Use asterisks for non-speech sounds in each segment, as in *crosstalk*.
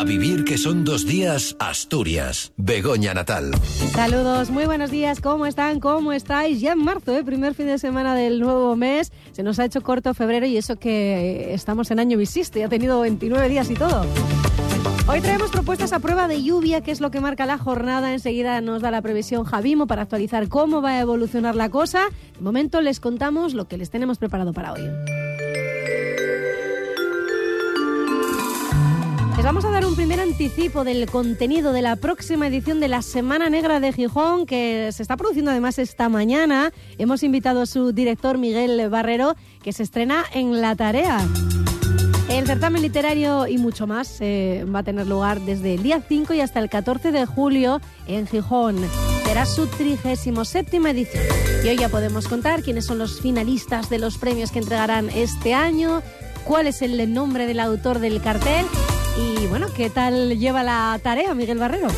A vivir que son dos días, Asturias. Begoña Natal. Saludos, muy buenos días. ¿Cómo están? ¿Cómo estáis? Ya en marzo, ¿eh? primer fin de semana del nuevo mes. Se nos ha hecho corto febrero y eso que estamos en año bisiesto. Ya ha tenido 29 días y todo. Hoy traemos propuestas a prueba de lluvia, que es lo que marca la jornada. Enseguida nos da la previsión Javimo para actualizar cómo va a evolucionar la cosa. De momento les contamos lo que les tenemos preparado para hoy. Les vamos a dar un primer anticipo del contenido de la próxima edición de la Semana Negra de Gijón, que se está produciendo además esta mañana. Hemos invitado a su director Miguel Barrero, que se estrena en La Tarea. El certamen literario y mucho más eh, va a tener lugar desde el día 5 y hasta el 14 de julio en Gijón. Será su 37 edición. Y hoy ya podemos contar quiénes son los finalistas de los premios que entregarán este año, cuál es el nombre del autor del cartel y bueno, ¿qué tal lleva la tarea Miguel Barrero?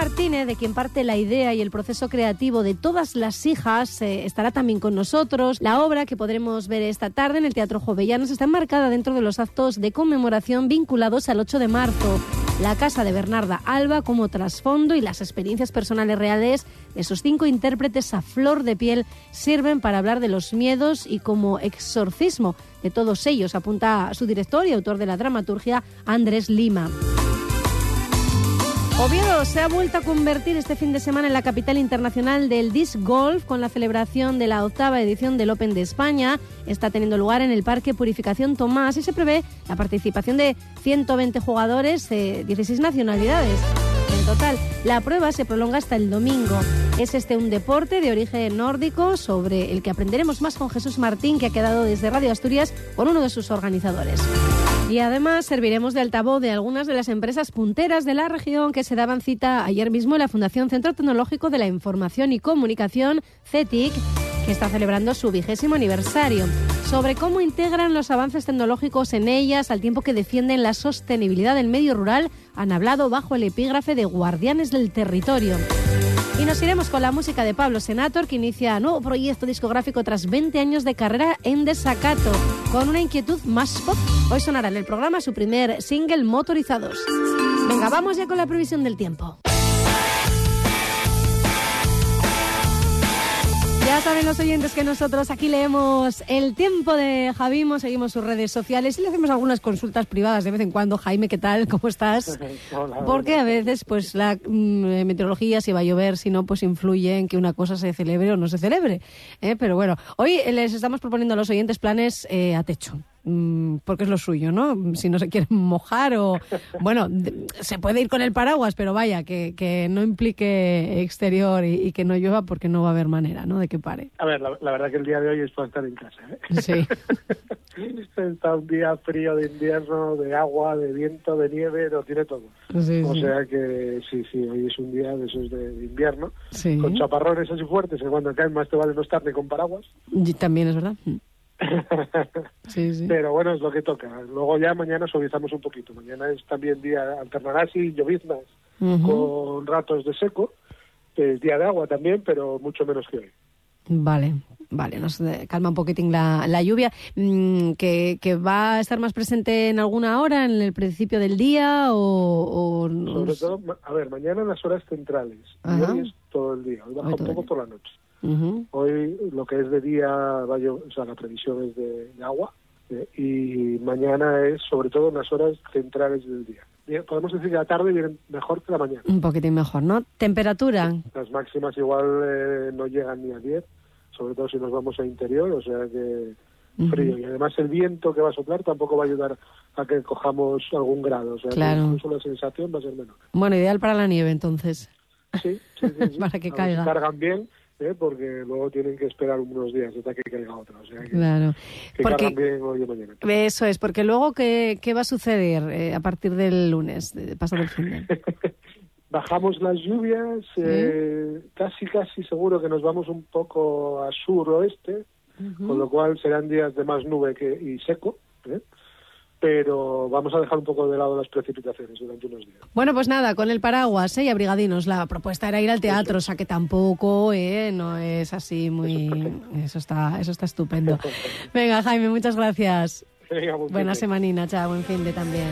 Martínez, de quien parte la idea y el proceso creativo de todas las hijas, eh, estará también con nosotros. La obra que podremos ver esta tarde en el Teatro Jovellanos está enmarcada dentro de los actos de conmemoración vinculados al 8 de marzo. La casa de Bernarda Alba como trasfondo y las experiencias personales reales de sus cinco intérpretes a flor de piel sirven para hablar de los miedos y como exorcismo de todos ellos, apunta su director y autor de la dramaturgia, Andrés Lima. Oviedo se ha vuelto a convertir este fin de semana en la capital internacional del disc golf con la celebración de la octava edición del Open de España. Está teniendo lugar en el Parque Purificación Tomás y se prevé la participación de 120 jugadores de 16 nacionalidades. En total, la prueba se prolonga hasta el domingo. Es este un deporte de origen nórdico sobre el que aprenderemos más con Jesús Martín, que ha quedado desde Radio Asturias con uno de sus organizadores. Y además serviremos de altavoz de algunas de las empresas punteras de la región que se daban cita ayer mismo en la Fundación Centro Tecnológico de la Información y Comunicación, CETIC, que está celebrando su vigésimo aniversario. Sobre cómo integran los avances tecnológicos en ellas al tiempo que defienden la sostenibilidad del medio rural, han hablado bajo el epígrafe de Guardianes del Territorio. Y nos iremos con la música de Pablo Senator, que inicia nuevo proyecto discográfico tras 20 años de carrera en desacato, con una inquietud más pop. Hoy sonará en el programa su primer single Motorizados. Venga, vamos ya con la previsión del tiempo. Ya saben los oyentes que nosotros aquí leemos el tiempo de Javimo, seguimos sus redes sociales y le hacemos algunas consultas privadas de vez en cuando. Jaime, ¿qué tal? ¿Cómo estás? *laughs* Porque a veces pues la mm, meteorología, si va a llover, si no, pues influye en que una cosa se celebre o no se celebre. ¿eh? Pero bueno, hoy les estamos proponiendo a los oyentes planes eh, a techo. Mm, porque es lo suyo, ¿no? Si no se quieren *laughs* mojar o... Bueno, se puede ir con el paraguas, pero vaya, que, que no implique exterior y, que no llueva porque no va a haber manera, ¿no? De que pare. A ver, la, verdad que el día de hoy es para estar en casa, ¿eh? Sí. *laughs* Está un día frío de invierno, de agua, de viento, de nieve, lo tiene todo. o sea que sí, sí, hoy es un día de esos de, invierno, con chaparrones así fuertes, que cuando caen más te vale no estar ni con paraguas. Y también es verdad. Sí, sí. Pero bueno, es lo que toca. Luego ya mañana suavizamos un poquito. Mañana es también día, alternará así lloviznas con ratos de seco. Es día de agua también, pero mucho menos que hoy. Vale, vale, nos calma un poquitín la, la lluvia. Mm, ¿Que, ¿Que, va a estar más presente en alguna hora, en el principio del día o...? Sobre todo, a ver, mañana en las horas centrales. Y hoy es todo el día. Hoy baja un poco por la noche. Hoy lo que es de día, vaya, o sea, la previsión es de, agua eh, y mañana es sobre todo en las horas centrales del día. Podemos decir que la tarde viene mejor que la mañana. Un poquitín mejor, ¿no? ¿Temperatura? Las máximas igual eh, no llegan ni a 10, sobre todo si nos vamos a interior, o sea que frío. Y además el viento que va a soplar tampoco va a ayudar a que cojamos algún grado, o sea claro. incluso la sensación va a ser menor. Bueno, ideal para la nieve entonces. Sí, sí, sí, *laughs* para que caiga. cargan bien ¿eh? porque luego tienen que esperar unos días hasta que caiga otra. O sea que, claro. que porque, bien hoy mañana. Eso es, porque luego, ¿qué, qué va a suceder eh, a partir del lunes, de, pasado el fin *laughs* Bajamos las lluvias, eh, casi casi seguro que nos vamos un poco a sur-oeste, con lo cual serán días de más nube que, y seco. ¿eh? Pero vamos a dejar un poco de lado las precipitaciones durante unos días. Bueno, pues nada, con el paraguas ¿eh? y abrigadinos. La propuesta era ir al teatro, o sea que tampoco ¿eh? no es así muy... Eso, está, eso está estupendo. Venga, Jaime, muchas gracias. Buena semanina, chao, buen fin de también.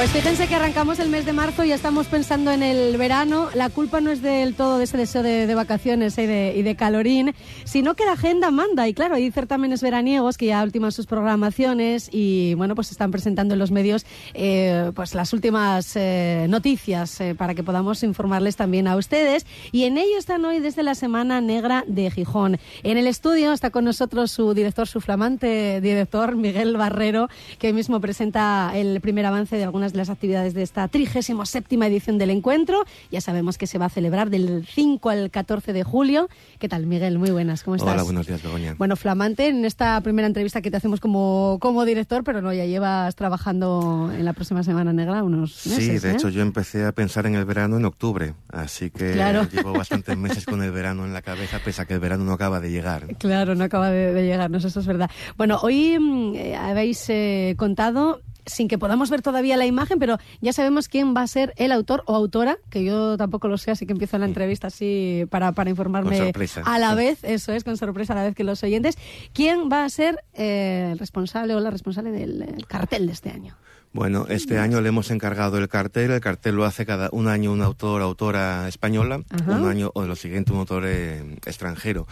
Pues fíjense que arrancamos el mes de marzo y ya estamos pensando en el verano. La culpa no es del todo de ese deseo de, vacaciones y de, y de, calorín, sino que la agenda manda. Y claro, hay certámenes veraniegos que ya ultiman sus programaciones y bueno, pues están presentando en los medios eh, pues las últimas eh, noticias eh, para que podamos informarles también a ustedes. Y en ello están hoy desde la Semana Negra de Gijón. En el estudio está con nosotros su director, su flamante director, Miguel Barrero, que hoy mismo presenta el primer avance de algunos de las actividades de esta 37 edición del encuentro. Ya sabemos que se va a celebrar del 5 al 14 de julio. ¿Qué tal, Miguel? Muy buenas, ¿cómo estás? Hola, buenos días, Begoña. Bueno, flamante en esta primera entrevista que te hacemos como, como director, pero no, ya llevas trabajando en la próxima Semana Negra unos meses. Sí, de ¿eh? hecho yo empecé a pensar en el verano en octubre, así que llevo bastantes *laughs* meses con el verano en la cabeza, pese a que el verano no acaba de llegar. Claro, no acaba de, de llegarnos, eso es verdad. Bueno, hoy mm, eh, habéis eh, contado sin que podamos ver todavía la imagen, pero ya sabemos quién va a ser el autor o autora, que yo tampoco lo sé, así que empiezo la entrevista así para, para informarme a la vez, eso es, con sorpresa a la vez que los oyentes. ¿Quién va a ser eh, el responsable o la responsable del cartel de este año? Bueno, este año le hemos encargado el cartel. El cartel lo hace cada un año un autor, autora española, un año o lo siguiente un autor eh, extranjero.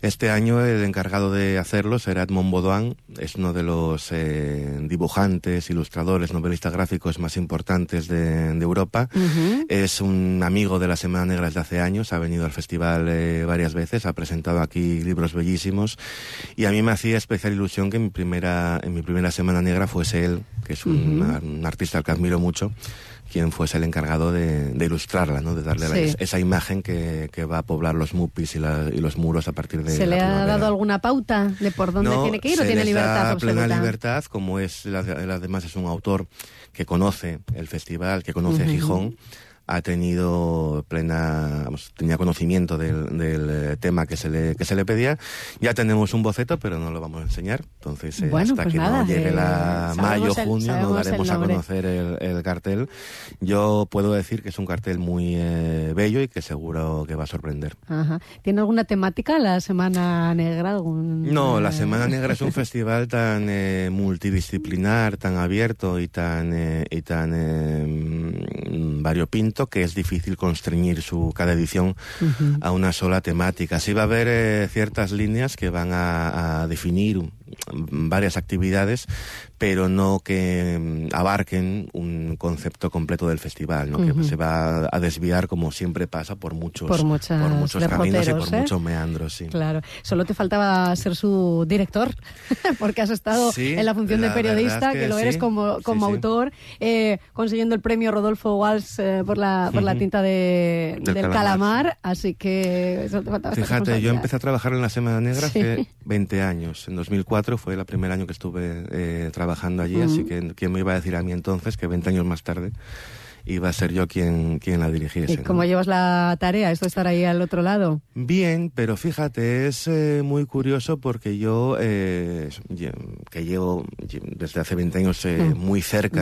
Este año el encargado de hacerlo será Edmond Baudouin. Es uno de los eh, dibujantes, ilustradores, novelistas gráficos más importantes de, Europa. Es un amigo de la Semana Negra desde hace años. Ha venido al festival eh, varias veces. Ha presentado aquí libros bellísimos. Y a mí me hacía especial ilusión que en mi primera, en mi primera Semana Negra fuese él, que es un un artista al que admiro mucho, quien fuese el encargado de, ilustrarla, ¿no? de darle esa imagen que, va a poblar los mupis y, los muros a partir de. ¿Se le ha dado alguna pauta de por dónde tiene que ir o tiene libertad? Da plena libertad, como es, además es un autor que conoce el festival, que conoce Gijón ha tenido plena, tenía conocimiento del, del, eh, tema que se le que se le pedía. Ya tenemos un boceto, pero no lo vamos a enseñar. Entonces, eh, hasta pues que no llegue la mayo, junio, no daremos a conocer el, el, cartel. Yo puedo decir que es un cartel muy eh, bello y que seguro que va a sorprender. Ajá. ¿Tiene alguna temática la Semana Negra? Algún... No, la Semana Negra es un *laughs* festival tan multidisciplinar, tan abierto y tan y tan variopinto que es difícil constreñir su cada edición a una sola temática. Sí va a haber eh, ciertas líneas que van a definir varias actividades, pero no que mm, abarquen un concepto completo del festival, ¿no? que se va a desviar como siempre pasa por muchos, por, muchos caminos y por ¿eh? muchos meandros. Sí. Claro, solo te faltaba ser su director, *laughs* porque has estado en la función de periodista, que, lo eres como, como autor, eh, consiguiendo el premio Rodolfo Walsh eh, por, la, por la tinta de, del, calamar, así que te faltaba Fíjate, yo empecé a trabajar en la Semana Negra hace 20 años, en 2004 fue el primer año que estuve trabajando trabajando allí, así que ¿quién me iba a decir a mí entonces que 20 años más tarde iba a ser yo quien, quien la dirigiese. ¿Y cómo llevas la tarea, esto estar ahí al otro lado? Bien, pero fíjate, es eh, muy curioso porque yo, eh, que llevo desde hace 20 años eh, muy cerca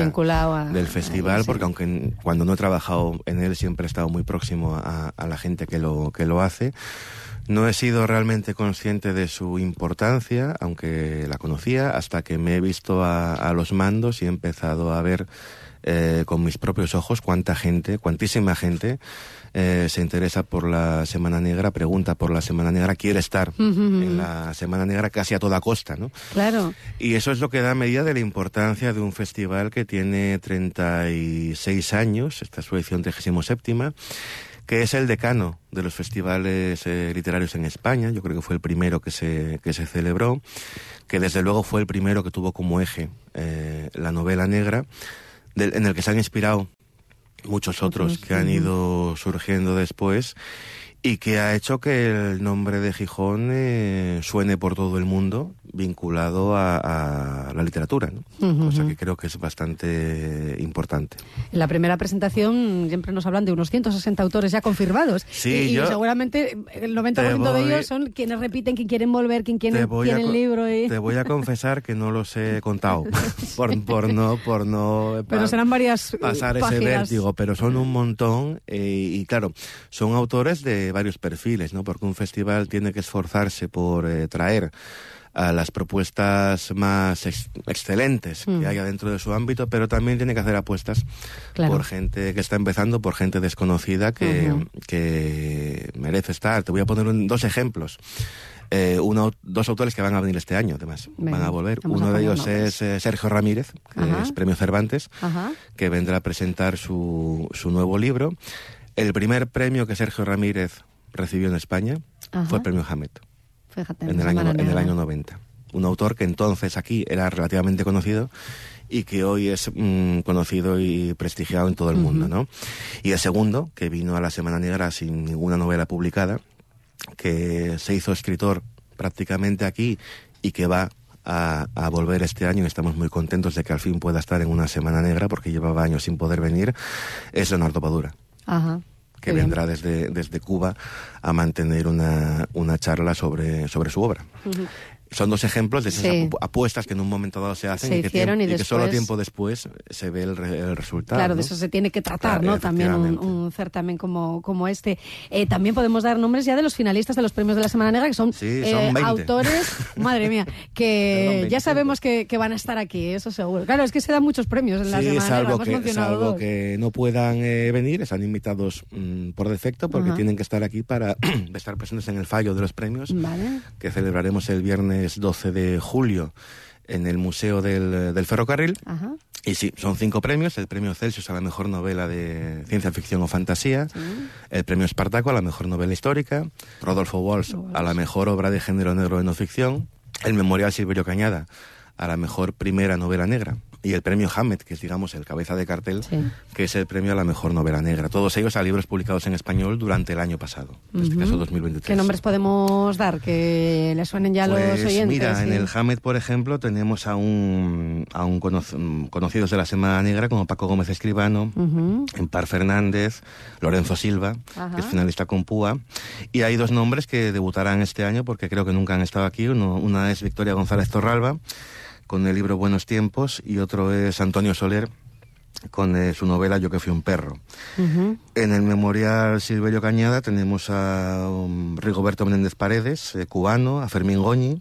del festival, porque aunque cuando no he trabajado en él siempre he estado muy próximo a, a la gente que lo, que lo hace, no he sido realmente consciente de su importancia, aunque la conocía, hasta que me he visto a, los mandos y he empezado a ver eh, con mis propios ojos cuánta gente, cuantísima gente eh, se interesa por la Semana Negra, pregunta por la Semana Negra, quiere estar en la Semana Negra casi a toda costa, ¿no? Claro. Y eso es lo que da medida de la importancia de un festival que tiene 36 años, esta es su edición 37 que es el decano de los festivales eh, literarios en España. Yo creo que fue el primero que se, que se celebró, que desde luego fue el primero que tuvo como eje eh, la novela negra, en el que se han inspirado muchos otros que han ido surgiendo después y que ha hecho que el nombre de Gijón eh, suene por todo el mundo vinculado a, la literatura, ¿no? cosa que creo que es bastante importante. En la primera presentación siempre nos hablan de unos 160 autores ya confirmados sí, y, seguramente el 90% de ellos son quienes repiten, quien quieren volver, quien quiere, el libro. Y... Te voy a confesar que no los he contado *laughs* por, por no por no pero serán varias pasar ese vértigo, pero son un montón eh, y claro, son autores de varios perfiles, ¿no? Porque un festival tiene que esforzarse por eh, traer a las propuestas más excelentes que mm. haya dentro de su ámbito, pero también tiene que hacer apuestas por gente que está empezando, por gente desconocida que, que merece estar. Te voy a poner dos ejemplos. Eh, uno, dos autores que van a venir este año, además, van a volver. Uno de ellos es eh, Sergio Ramírez, que es Premio Cervantes, que vendrá a presentar su, su nuevo libro. El primer premio que Sergio Ramírez recibió en España fue el premio Hammett. en, el año, en el año 90. Un autor que entonces aquí era relativamente conocido y que hoy es mm, conocido y prestigiado en todo el mundo, ¿no? Y el segundo, que vino a la Semana Negra sin ninguna novela publicada, que se hizo escritor prácticamente aquí y que va a, a, volver este año y estamos muy contentos de que al fin pueda estar en una Semana Negra porque llevaba años sin poder venir, es Leonardo Padura. Ajá. que vendrá desde, desde Cuba a mantener una, una charla sobre, sobre su obra son dos ejemplos de esas apuestas que en un momento dado se hacen y, que solo tiempo después se ve el, resultado. Claro, de eso se tiene que tratar, ¿no? También un, certamen como, como este. Eh, también podemos dar nombres ya de los finalistas de los premios de la Semana Negra, que son, eh, autores, *laughs* madre mía, que ya sabemos que, van a estar aquí, eso seguro. Claro, es que se dan muchos premios en la Semana salvo Negra. Que, salvo que no puedan eh, venir, están invitados mm, por defecto porque tienen que estar aquí para *clears throat* estar presentes en el fallo de los premios que celebraremos el viernes 12 de julio en el Museo del, Ferrocarril. Y sí, son cinco premios. El premio Celsius a la mejor novela de ciencia ficción o fantasía. El premio Espartaco a la mejor novela histórica. Rodolfo Walsh a la mejor obra de género negro de no ficción. El Memorial Silverio Cañada a la mejor primera novela negra y el premio Hammett, que es, digamos, el cabeza de cartel, que es el premio a la mejor novela negra. Todos ellos a libros publicados en español durante el año pasado, en este caso 2023. ¿Qué nombres podemos dar que le suenen ya a los pues oyentes? Mira, en el Hammett, por ejemplo, tenemos a un, a un conocidos de la Semana Negra como Paco Gómez Escribano, Empar Fernández, Lorenzo Silva, que es finalista con Púa, y hay dos nombres que debutarán este año porque creo que nunca han estado aquí. una es Victoria González Torralba, con el libro Buenos Tiempos y otro es Antonio Soler con eh, su novela Yo que fui un perro. En el Memorial Silverio Cañada tenemos a um, Rigoberto Menéndez Paredes, eh, cubano, a Fermín Goñi,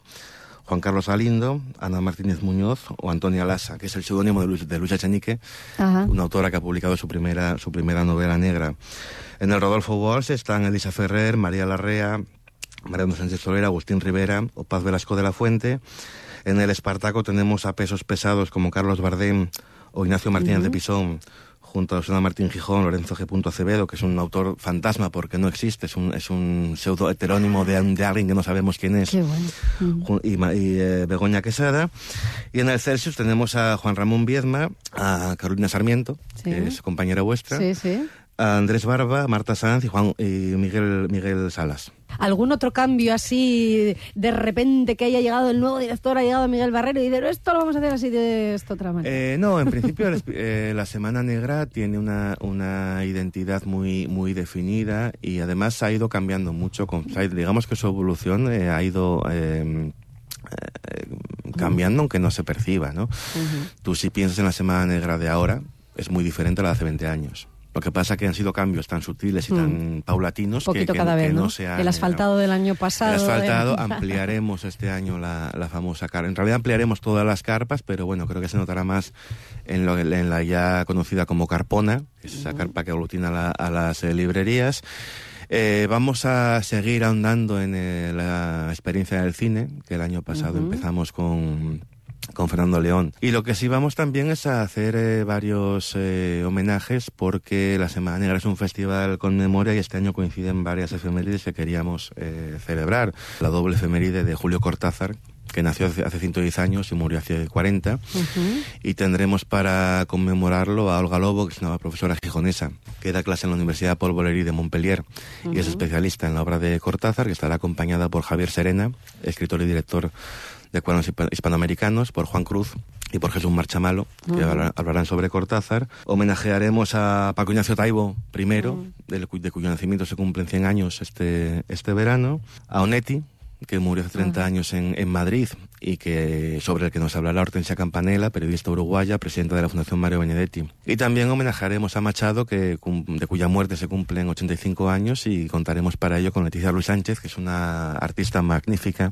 Juan Carlos Alindo, Ana Martínez Muñoz o Antonia Lassa, que es el seudónimo de, Luis, de Luisa Echenique, una autora que ha publicado su primera, su primera novela negra. En el Rodolfo Walsh están Elisa Ferrer, María Larrea, Mariano Sánchez Solera, Agustín Rivera o Paz Velasco de la Fuente. En el Espartaco tenemos a pesos pesados como Carlos Bardem o Ignacio Martínez de Pisón, junto a Susana Martín Gijón, Lorenzo G. Acevedo, que es un autor fantasma porque no existe, es un, es un pseudo heterónimo de, alguien que no sabemos quién es, y, eh, Begoña Quesada. Y en el Celsius tenemos a Juan Ramón Viedma, a Carolina Sarmiento, que es compañera vuestra, a Andrés Barba, Marta Sanz y, Juan, y Miguel, Miguel Salas. ¿Algún otro cambio así de repente que haya llegado el nuevo director, ha llegado Miguel Barrero y dice, esto lo vamos a hacer así de esta otra manera? Eh, no, en principio *laughs* eh, la Semana Negra tiene una, una identidad muy, muy definida y además ha ido cambiando mucho. Con, digamos que su evolución eh, ha ido... Em, cambiando aunque no se perciba, ¿no? Tú si piensas en la Semana Negra de ahora, es muy diferente a la de hace 20 años. Lo que pasa es que han sido cambios tan sutiles y tan mm. paulatinos que, cada vez, ¿no? se han, El asfaltado del año pasado. El asfaltado, *laughs* ampliaremos este año la, la famosa carpa. En realidad ampliaremos todas las carpas, pero bueno, creo que se notará más en, lo, en la ya conocida como carpona, esa carpa que aglutina a las eh, librerías. Eh, vamos a seguir ahondando en eh, la experiencia del cine, que el año pasado empezamos con con Fernando León. Y lo que sí vamos también es a hacer eh, varios eh, homenajes porque la Semana Negra es un festival con memoria y este año coinciden varias efemérides que queríamos eh, celebrar. La doble efeméride de Julio Cortázar, que nació hace, 110 años y murió hace 40. Y tendremos para conmemorarlo a Olga Lobo, que es una profesora gijonesa, que da clase en la Universidad Paul Valéry de Montpellier y es especialista en la obra de Cortázar, que estará acompañada por Javier Serena, escritor y director de cuadros hispanoamericanos, por Juan Cruz y por Jesús Marchamalo, que hablarán sobre Cortázar. Homenajearemos a Paco Ignacio Taibo primero, de, cuyo nacimiento se cumplen 100 años este, este verano, a Onetti, que murió hace 30 años en, en, Madrid y que sobre el que nos hablará Hortensia Campanella, periodista uruguaya, presidenta de la Fundación Mario Benedetti. Y también homenajearemos a Machado, que, de cuya muerte se cumplen 85 años, y contaremos para ello con Leticia Luis Sánchez, que es una artista magnífica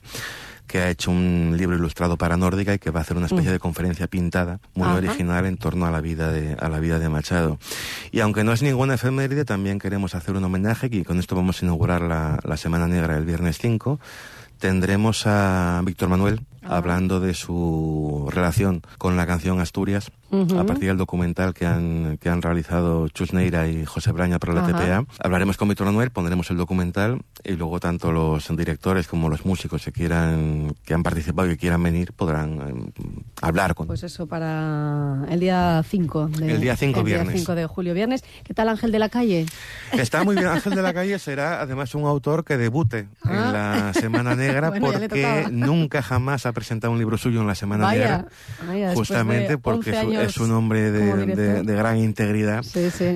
que ha hecho un libro ilustrado para Nórdica y que va a hacer una especie mm. de conferencia pintada muy original en torno a la vida de a la vida de Machado. Y aunque no es ninguna efeméride, también queremos hacer un homenaje y con esto vamos a inaugurar la, la Semana Negra el viernes 5 tendremos a Víctor Manuel ah. hablando de su relación con la canción Asturias a partir del documental que han, que han realizado Chus Neira y José Braña para la TPA. Hablaremos con Víctor Manuel, pondremos el documental y luego tanto los directores como los músicos que quieran que han participado y que quieran venir podrán eh, hablar con Pues eso para el día 5 de El día 5 viernes. Día 5 de julio viernes. ¿Qué tal Ángel de la Calle? Está muy bien Ángel de la Calle será además un autor que debute en ah. la Semana Negra *laughs* porque nunca jamás ha presentado un libro suyo en la Semana Negra. justamente porque es un hombre de, gran integridad.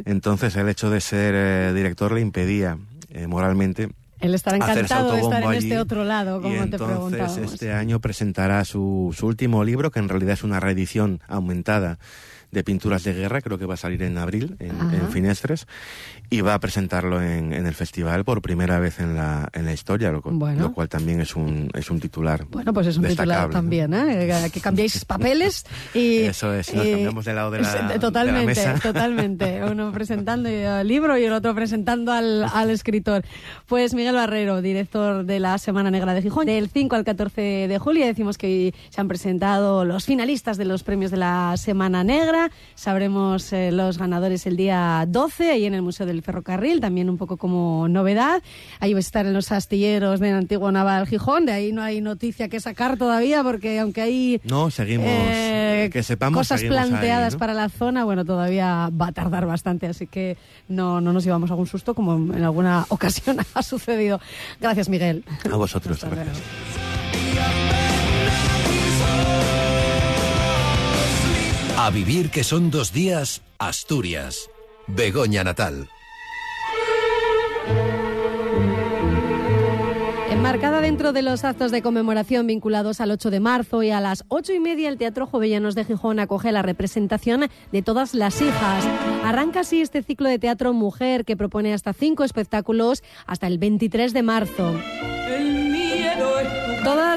Entonces el hecho de ser eh, director le impedía eh, moralmente él estará encantado de estar en este otro lado, como y entonces, este año presentará su, su, último libro, que en realidad es una reedición aumentada de pinturas de guerra, creo que va a salir en abril en, en Finestres, y va a presentarlo en, en, el festival por primera vez en la, en la historia, lo, lo, cual también es un, es un titular. Bueno, pues es un titular también, ¿eh? que cambiéis *laughs* papeles y... Eso es, nos cambiamos de lado de la, totalmente, de la mesa. *laughs* Totalmente, uno presentando el libro y el otro presentando al, al escritor. Pues Miguel Barrero, director de la Semana Negra de Gijón, del 5 al 14 de julio, decimos que se han presentado los finalistas de los premios de la Semana Negra, Sabremos eh, los ganadores el día 12, ahí en el Museo del Ferrocarril, también un poco como novedad. Ahí va a estar en los astilleros del antiguo Naval Gijón, de ahí no hay noticia que sacar todavía, porque aunque hay no, seguimos, eh, que sepamos, cosas planteadas para la zona, bueno, todavía va a tardar bastante, así que no, no nos llevamos algún susto, como en alguna *laughs* ocasión ha sucedido. Gracias, Miguel. A vosotros. Gracias. A vivir que son dos días, Asturias. Begoña Natal. Enmarcada dentro de los actos de conmemoración vinculados al 8 de marzo y a las 8 y media el Teatro Jovellanos de Gijón acoge la representación de todas las hijas. Arranca así este ciclo de teatro mujer que propone hasta cinco espectáculos hasta el 23 de marzo.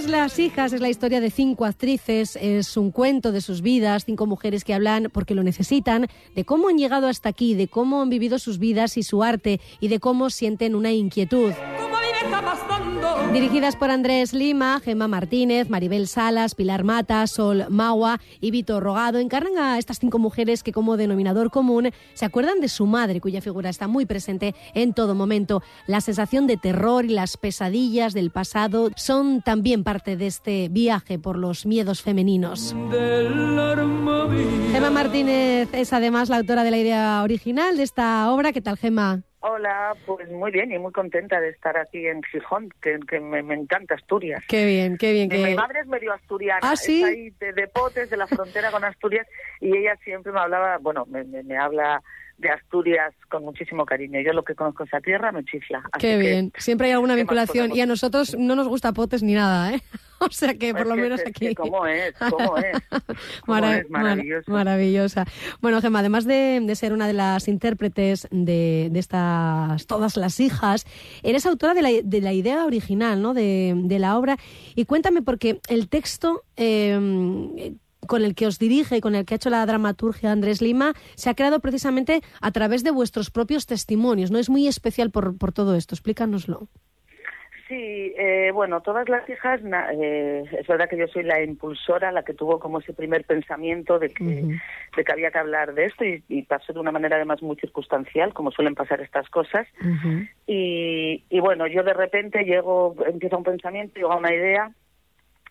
Las hijas es la historia de cinco actrices, es un cuento de sus vidas, cinco mujeres que hablan porque lo necesitan, de cómo han llegado hasta aquí, de cómo han vivido sus vidas y su arte y de cómo sienten una inquietud. Dirigidas por Andrés Lima, Gemma Martínez, Maribel Salas, Pilar Mata, Sol Magua y Vito Rogado, encarnan a estas cinco mujeres que como denominador común se acuerdan de su madre, cuya figura está muy presente en todo momento. La sensación de terror y las pesadillas del pasado son también parte de este viaje por los miedos femeninos. Gemma Martínez es además la autora de la idea original de esta obra. ¿Qué tal, Gemma? Hola, pues muy bien y muy contenta de estar aquí en Gijón, que, me, encanta Asturias. Qué bien, qué bien. Mi madre es medio asturiana, ¿Ah, ¿sí? ahí de, Potes, de la frontera con Asturias, y ella siempre me hablaba, bueno, me, me habla de Asturias con muchísimo cariño. Yo lo que conozco esa tierra me chifla. Qué bien. Siempre hay alguna vinculación y a nosotros no nos gusta potes ni nada, ¿eh? *laughs* O sea que por lo menos aquí. ¿Cómo es? ¿Cómo es? *laughs* Maravillosa. maravillosa. Bueno, Gemma, además de, ser una de las intérpretes de, de, estas todas las hijas, eres autora de la, de la idea original, ¿no? De, de, la obra. Y cuéntame, porque el texto eh, con el que os dirige y con el que ha hecho la dramaturgia Andrés Lima se ha creado precisamente a través de vuestros propios testimonios, ¿no? Es muy especial por, por todo esto, explícanoslo. Sí, eh, bueno, todas las hijas, eh, es verdad que yo soy la impulsora, la que tuvo como ese primer pensamiento de que, de que había que hablar de esto y, pasó de una manera además muy circunstancial, como suelen pasar estas cosas. y, y bueno, yo de repente llego, empiezo un pensamiento, llego a una idea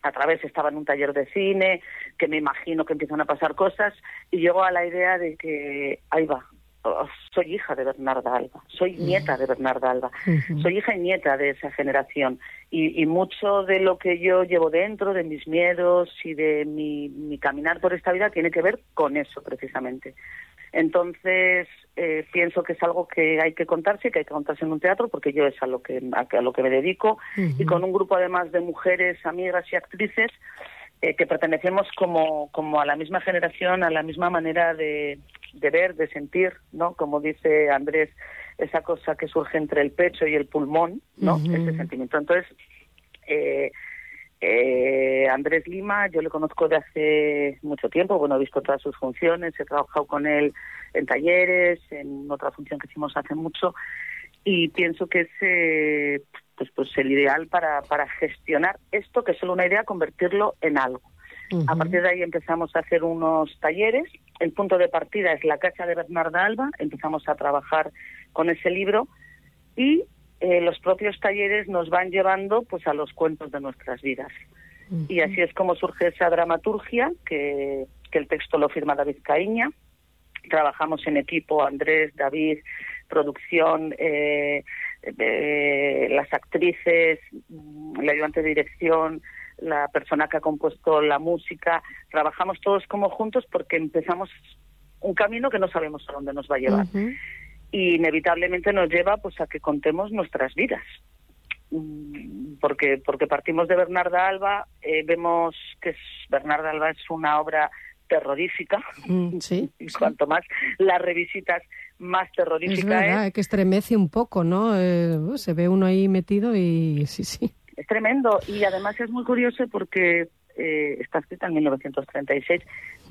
a través estaba en un taller de cine, que me imagino que empiezan a pasar cosas, y llego a la idea de que ahí va, soy hija de Bernarda Alba, soy nieta de Bernarda Alba, soy hija y nieta de esa generación. Y, y, mucho de lo que yo llevo dentro, de mis miedos y de mi, mi caminar por esta vida, tiene que ver con eso precisamente. Entonces, eh, pienso que es algo que hay que contarse, que hay que contarse en un teatro, porque yo es a lo que, a, lo que me dedico, y con un grupo además de mujeres, amigas y actrices, eh, que pertenecemos como, como a la misma generación, a la misma manera de, de ver, de sentir, ¿no? Como dice Andrés, esa cosa que surge entre el pecho y el pulmón, ¿no? Ese sentimiento. Entonces, eh, eh, Andrés Lima, yo le conozco de hace mucho tiempo, bueno, he visto todas sus funciones, he trabajado con él en talleres, en otra función que hicimos hace mucho, y pienso que es eh, pues, pues el ideal para, para gestionar esto, que es solo una idea, convertirlo en algo. A partir de ahí empezamos a hacer unos talleres. El punto de partida es la casa de Bernarda Alba. Empezamos a trabajar con ese libro y eh, los propios talleres nos van llevando pues a los cuentos de nuestras vidas. Y así es como surge esa dramaturgia, que, que el texto lo firma David Caíña. Trabajamos en equipo, Andrés, David, producción, eh, eh, las actrices, mm, la ayudante de dirección, la persona que ha compuesto la música. Trabajamos todos como juntos porque empezamos un camino que no sabemos a dónde nos va a llevar. Y inevitablemente nos lleva pues a que contemos nuestras vidas. Mm, porque porque partimos de Bernarda Alba eh, vemos que es, Bernarda Alba es una obra terrorífica. Mm, sí, *laughs* y cuanto más la revisitas más terrorífica es verdad, que estremece un poco no eh, se ve uno ahí metido y sí sí es tremendo y además es muy curioso porque eh, está escrita en 1936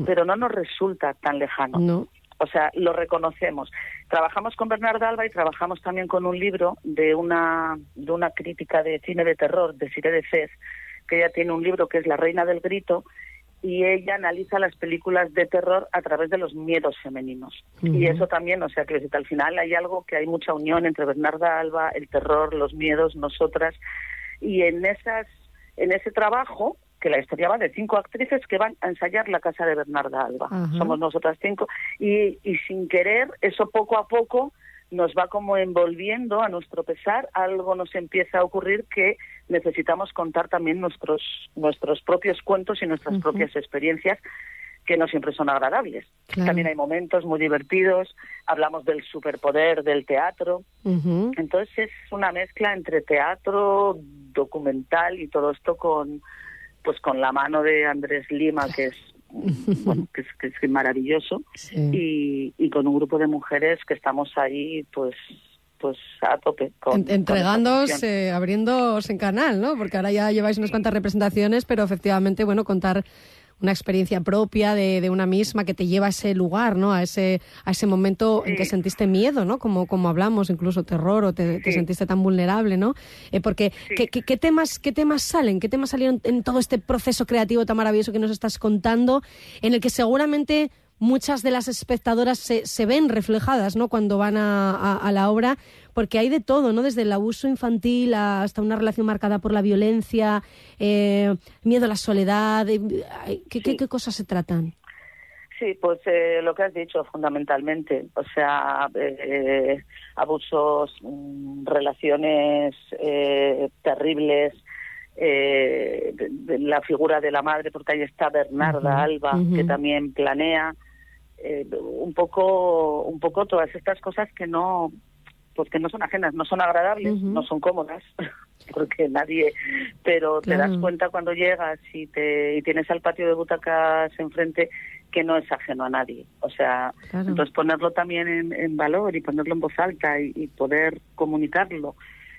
pero no nos resulta tan lejano no o sea, lo reconocemos. Trabajamos con Bernardo Alba y trabajamos también con un libro de una, de una crítica de cine de terror, de Sire de Fez, que ella tiene un libro que es La Reina del Grito, y ella analiza las películas de terror a través de los miedos femeninos. Y eso también, o sea, que al final hay algo que hay mucha unión entre Bernarda Alba, el terror, los miedos, nosotras, y en esas en ese trabajo que la historia va de cinco actrices que van a ensayar la casa de Bernarda Alba. Somos nosotras cinco. Y, y sin querer, eso poco a poco nos va como envolviendo a nuestro pesar, algo nos empieza a ocurrir que necesitamos contar también nuestros, nuestros propios cuentos y nuestras propias experiencias que no siempre son agradables. También hay momentos muy divertidos, hablamos del superpoder del teatro. Entonces es una mezcla entre teatro, documental y todo esto con, pues con la mano de Andrés Lima, que es *laughs* bueno, que es, que maravilloso, y, y con un grupo de mujeres que estamos ahí, pues pues a tope. Con, Entregándoos, eh, abriéndoos en canal, ¿no? Porque ahora ya lleváis unas cuantas representaciones, pero efectivamente, bueno, contar una experiencia propia de, de, una misma que te lleva a ese lugar, ¿no? A ese, a ese momento en que sentiste miedo, ¿no? Como, como hablamos, incluso terror o te, te sentiste tan vulnerable, ¿no? Eh, porque, ¿qué, qué, qué, temas, ¿qué temas salen? ¿Qué temas salieron en todo este proceso creativo tan maravilloso que nos estás contando, en el que seguramente muchas de las espectadoras se, se ven reflejadas, ¿no? Cuando van a, a, a la obra porque hay de todo, ¿no? Desde el abuso infantil hasta una relación marcada por la violencia, eh, miedo a la soledad. Eh, ¿Qué, sí. qué, cosas se tratan? Sí, pues eh, lo que has dicho fundamentalmente, o sea, eh, abusos, mm, relaciones eh, terribles, eh, de, de la figura de la madre, porque ahí está Bernarda uh -huh, Alba, uh -huh. que también planea eh, un poco, un poco todas estas cosas que no, pues que no son ajenas, no son agradables, uh -huh. no son cómodas, *laughs* porque nadie, pero claro. te das cuenta cuando llegas y te y tienes al patio de butacas enfrente que no es ajeno a nadie. O sea, claro. entonces ponerlo también en, en, valor y ponerlo en voz alta y, y poder comunicarlo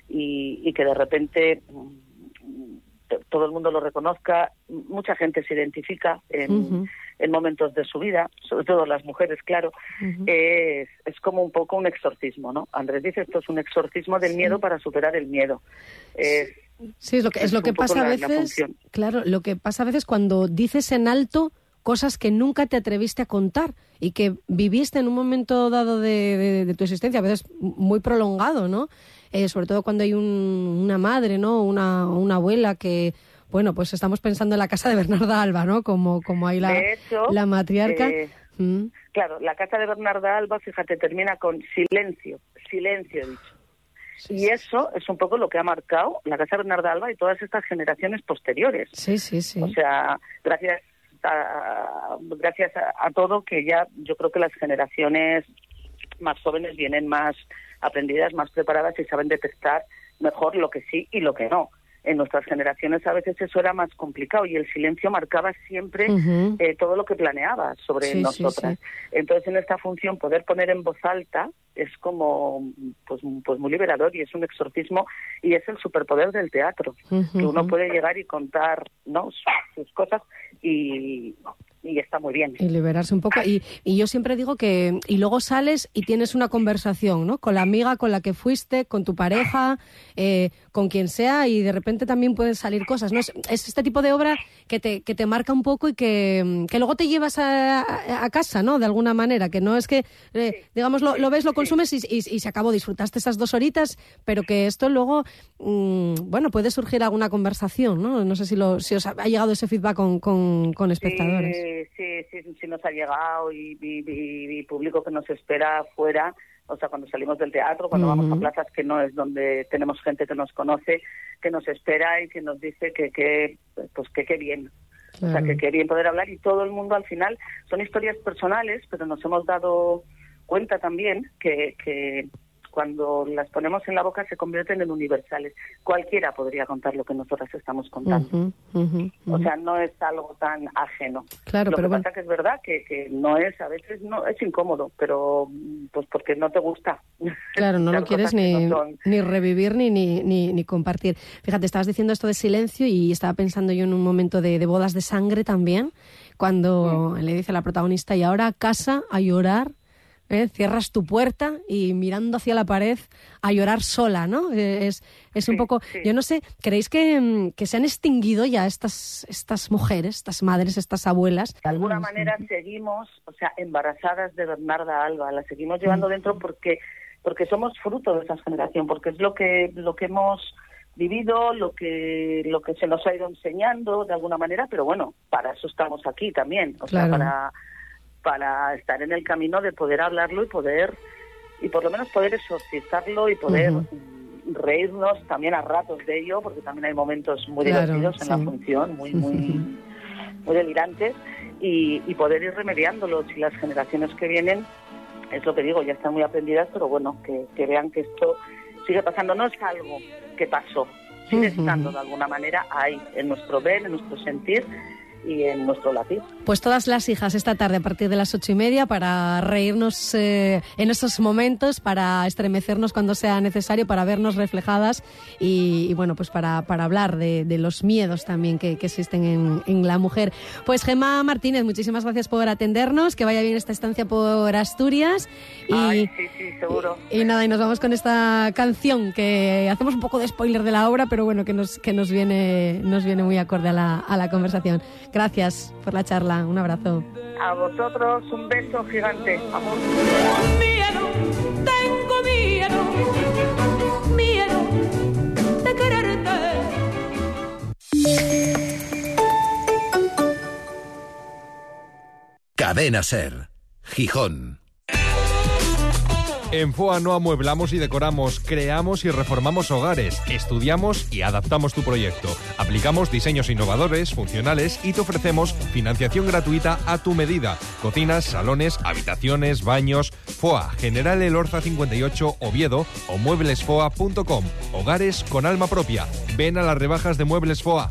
y, y, que de repente mm, todo el mundo lo reconozca, mucha gente se identifica en, uh -huh. En momentos de su vida, sobre todo las mujeres, claro, uh -huh. es, es, como un poco un exorcismo, ¿no? Andrés dice, esto es un exorcismo del sí. miedo para superar el miedo. Es, sí, es lo que, es, lo que pasa a veces, claro, lo que pasa a veces cuando dices en alto cosas que nunca te atreviste a contar y que viviste en un momento dado de, de, de tu existencia, a veces muy prolongado, ¿no? Eh, sobre todo cuando hay un, una madre, ¿no? Una, una abuela que bueno, pues estamos pensando en la casa de Bernarda Alba, ¿no? Como, como ahí la, la matriarca. Eh, mm. Claro, la casa de Bernarda Alba, fíjate, termina con silencio, silencio dicho. y eso es un poco lo que ha marcado la Casa de Bernarda Alba y todas estas generaciones posteriores. Sí, sí, sí. O sea, gracias a, gracias a, todo que ya yo creo que las generaciones más jóvenes vienen más aprendidas, más preparadas y saben detectar mejor lo que sí y lo que no en nuestras generaciones a veces eso era más complicado y el silencio marcaba siempre eh, todo lo que planeaba sobre nosotras. Entonces, en esta función, poder poner en voz alta es como pues, pues muy liberador y es un exorcismo y es el superpoder del teatro, que uno puede llegar y contar ¿no? sus cosas y y está muy bien. Y liberarse un poco. Y, y, yo siempre digo que, y luego sales y tienes una conversación, ¿no? Con la amiga con la que fuiste, con tu pareja, eh, con quien sea, y de repente también pueden salir cosas, ¿no? Es, este tipo de obra que te, que te marca un poco y que, que luego te llevas a, a, casa, ¿no? De alguna manera, que no es que, eh, digamos, lo, lo, ves, lo consumes y, y, se acabó, disfrutaste esas dos horitas, pero que esto luego, mmm, bueno, puede surgir alguna conversación, ¿no? No sé si, lo, si os ha llegado ese feedback con, con, con espectadores sí, sí, sí, nos ha llegado y, y, público que nos espera afuera, o sea, cuando salimos del teatro, cuando vamos a plazas que no es donde tenemos gente que nos conoce, que nos espera y que nos dice que, que pues que qué bien. O sea, que qué bien poder hablar y todo el mundo al final son historias personales, pero nos hemos dado cuenta también que, que cuando las ponemos en la boca se convierten en universales. Cualquiera podría contar lo que nosotras estamos contando. O sea, no es algo tan ajeno. Claro, lo pero que pasa que es verdad que, que no es, a veces no es incómodo, pero pues porque no te gusta. Claro, no lo *laughs* quieres ni, ni revivir ni, ni, ni, compartir. Fíjate, estabas diciendo esto de silencio y estaba pensando yo en un momento de, de bodas de sangre también, cuando mm. le dice a la protagonista, y ahora a casa a llorar ¿eh? cierras tu puerta y mirando hacia la pared a llorar sola, ¿no? Eh, es, es un poco, yo no sé, ¿creéis que, mm, que, se han extinguido ya estas, estas mujeres, estas madres, estas abuelas? De alguna manera seguimos, o sea, embarazadas de Bernarda Alba, la seguimos llevando mm. dentro porque, porque somos fruto de esa generación, porque es lo que, lo que hemos vivido, lo que, lo que se nos ha ido enseñando de alguna manera, pero bueno, para eso estamos aquí también, o sea, para para estar en el camino de poder hablarlo y poder, y por lo menos poder exorcizarlo y poder reírnos también a ratos de ello, porque también hay momentos muy divertidos en la función, muy, muy, muy delirantes, y, poder ir remediándolos. Y las generaciones que vienen, es lo que digo, ya están muy aprendidas, pero bueno, que, que vean que esto sigue pasando, no es algo que pasó, sigue estando de alguna manera ahí, en nuestro ver, en nuestro sentir y en nuestro latín. Pues todas las hijas esta tarde a partir de las ocho y media para reírnos eh, en esos momentos, para estremecernos cuando sea necesario, para vernos reflejadas y, bueno, pues para, para hablar de, los miedos también que, existen en, en, la mujer. Pues Gemma Martínez, muchísimas gracias por atendernos, que vaya bien esta estancia por Asturias. Y, Ay, sí, sí, seguro. Y, nada, y nos vamos con esta canción que hacemos un poco de spoiler de la obra, pero bueno, que nos, que nos, viene, nos viene muy acorde a la, a la conversación. Gracias por la charla. Un abrazo. A vosotros un beso gigante. Amor. Miedo, tengo miedo, miedo de quererte. Cadena Ser, Gijón. En FOA no amueblamos y decoramos, creamos y reformamos hogares, estudiamos y adaptamos tu proyecto. Aplicamos diseños innovadores, funcionales y te ofrecemos financiación gratuita a tu medida. Cocinas, salones, habitaciones, baños. FOA, General Elorza 58, Oviedo o mueblesfoa.com. Hogares con alma propia. Ven a las rebajas de Muebles FOA.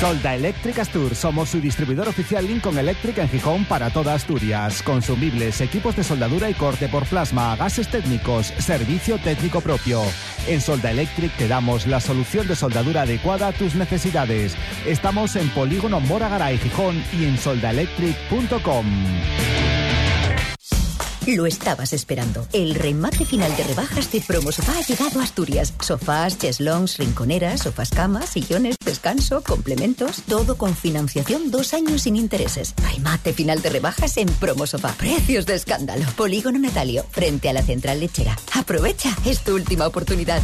Solda Electric Astur. Somos su distribuidor oficial Lincoln Electric en Gijón para toda Asturias. Consumibles, equipos de soldadura y corte por plasma, gases técnicos, servicio técnico propio. En Solda Electric te damos la solución de soldadura adecuada a tus necesidades. Estamos en Polígono Mora Garay, Gijón y en soldaelectric.com. Lo estabas esperando. El remate final de rebajas de Promosofá ha llegado a Asturias. Sofás, cheslongs, rinconeras, sofás camas, sillones, descanso, complementos, todo con financiación dos años sin intereses. Remate final de rebajas en Promosofá. Precios de escándalo. Polígono Natalio, frente a la central lechera. Aprovecha, es tu última oportunidad.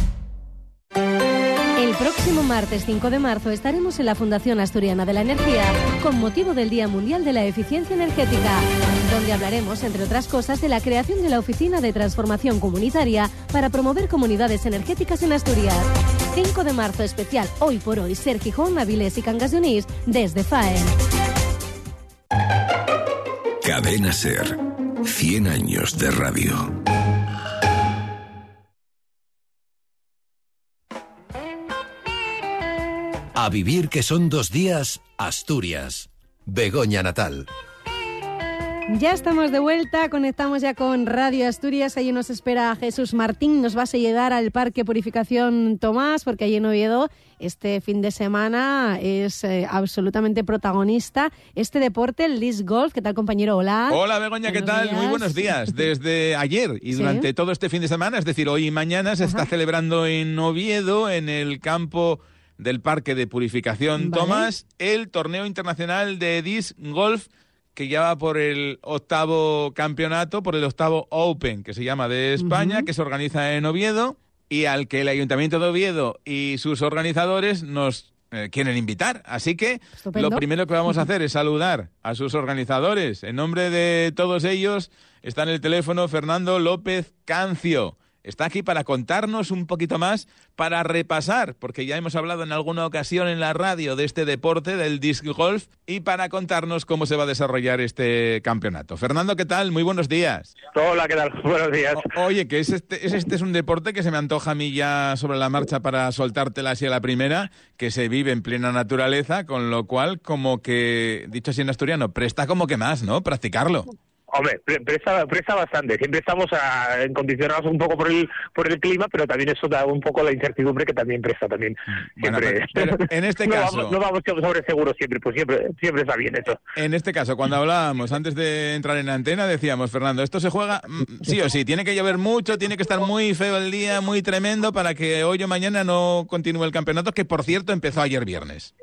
El próximo martes 5 de marzo estaremos en la Fundación Asturiana de la Energía con motivo del Día Mundial de la Eficiencia Energética, donde hablaremos, entre otras cosas, de la creación de la Oficina de Transformación Comunitaria para promover comunidades energéticas en Asturias. 5 de marzo especial, hoy por hoy, Ser Gijón, Avilés y Cangas de Onís, desde FAEN. Cadena Ser. 100 años de radio. A vivir que son dos días, Asturias. Begoña Natal. Ya estamos de vuelta, conectamos ya con Radio Asturias. Allí nos espera Jesús Martín. Nos vas a llegar al Parque Purificación Tomás, porque allí en Oviedo este fin de semana es eh, absolutamente protagonista este deporte, el disc golf. ¿Qué tal, compañero? Hola. Hola, Begoña, ¿qué tal? Muy buenos días. Desde ayer y *laughs* durante todo este fin de semana, es decir, hoy y mañana, se está celebrando en Oviedo, en el campo del Parque de Purificación Tomás, el torneo internacional de disc golf que ya va por el octavo campeonato, por el octavo Open, que se llama de España, que se organiza en Oviedo y al que el Ayuntamiento de Oviedo y sus organizadores nos eh, quieren invitar. Así que lo primero que vamos a hacer es saludar a sus organizadores. En nombre de todos ellos está en el teléfono Fernando López Cancio está aquí para contarnos un poquito más, para repasar, porque ya hemos hablado en alguna ocasión en la radio de este deporte, del disc golf, y para contarnos cómo se va a desarrollar este campeonato. Fernando, ¿qué tal? Muy buenos días. Hola, ¿qué tal? *laughs* Buenos días. oye, que es este, es este es un deporte que se me antoja a mí ya sobre la marcha para soltártela así a la primera, que se vive en plena naturaleza, con lo cual, como que, dicho así en asturiano, presta como que más, ¿no? Practicarlo. Hombre, presta, presta bastante. Siempre estamos a, en condicionados un poco por el, por el clima, pero también eso da un poco la incertidumbre que también presta también. Siempre. *laughs* en este no caso... Vamos, no vamos sobre seguro siempre, pues siempre, siempre está bien eso. En este caso, cuando hablábamos antes de entrar en antena, decíamos, Fernando, esto se juega mm, sí o sí, tiene que llover mucho, tiene que estar muy feo el día, muy tremendo, para que hoy o mañana no continúe el campeonato, que por cierto empezó ayer viernes.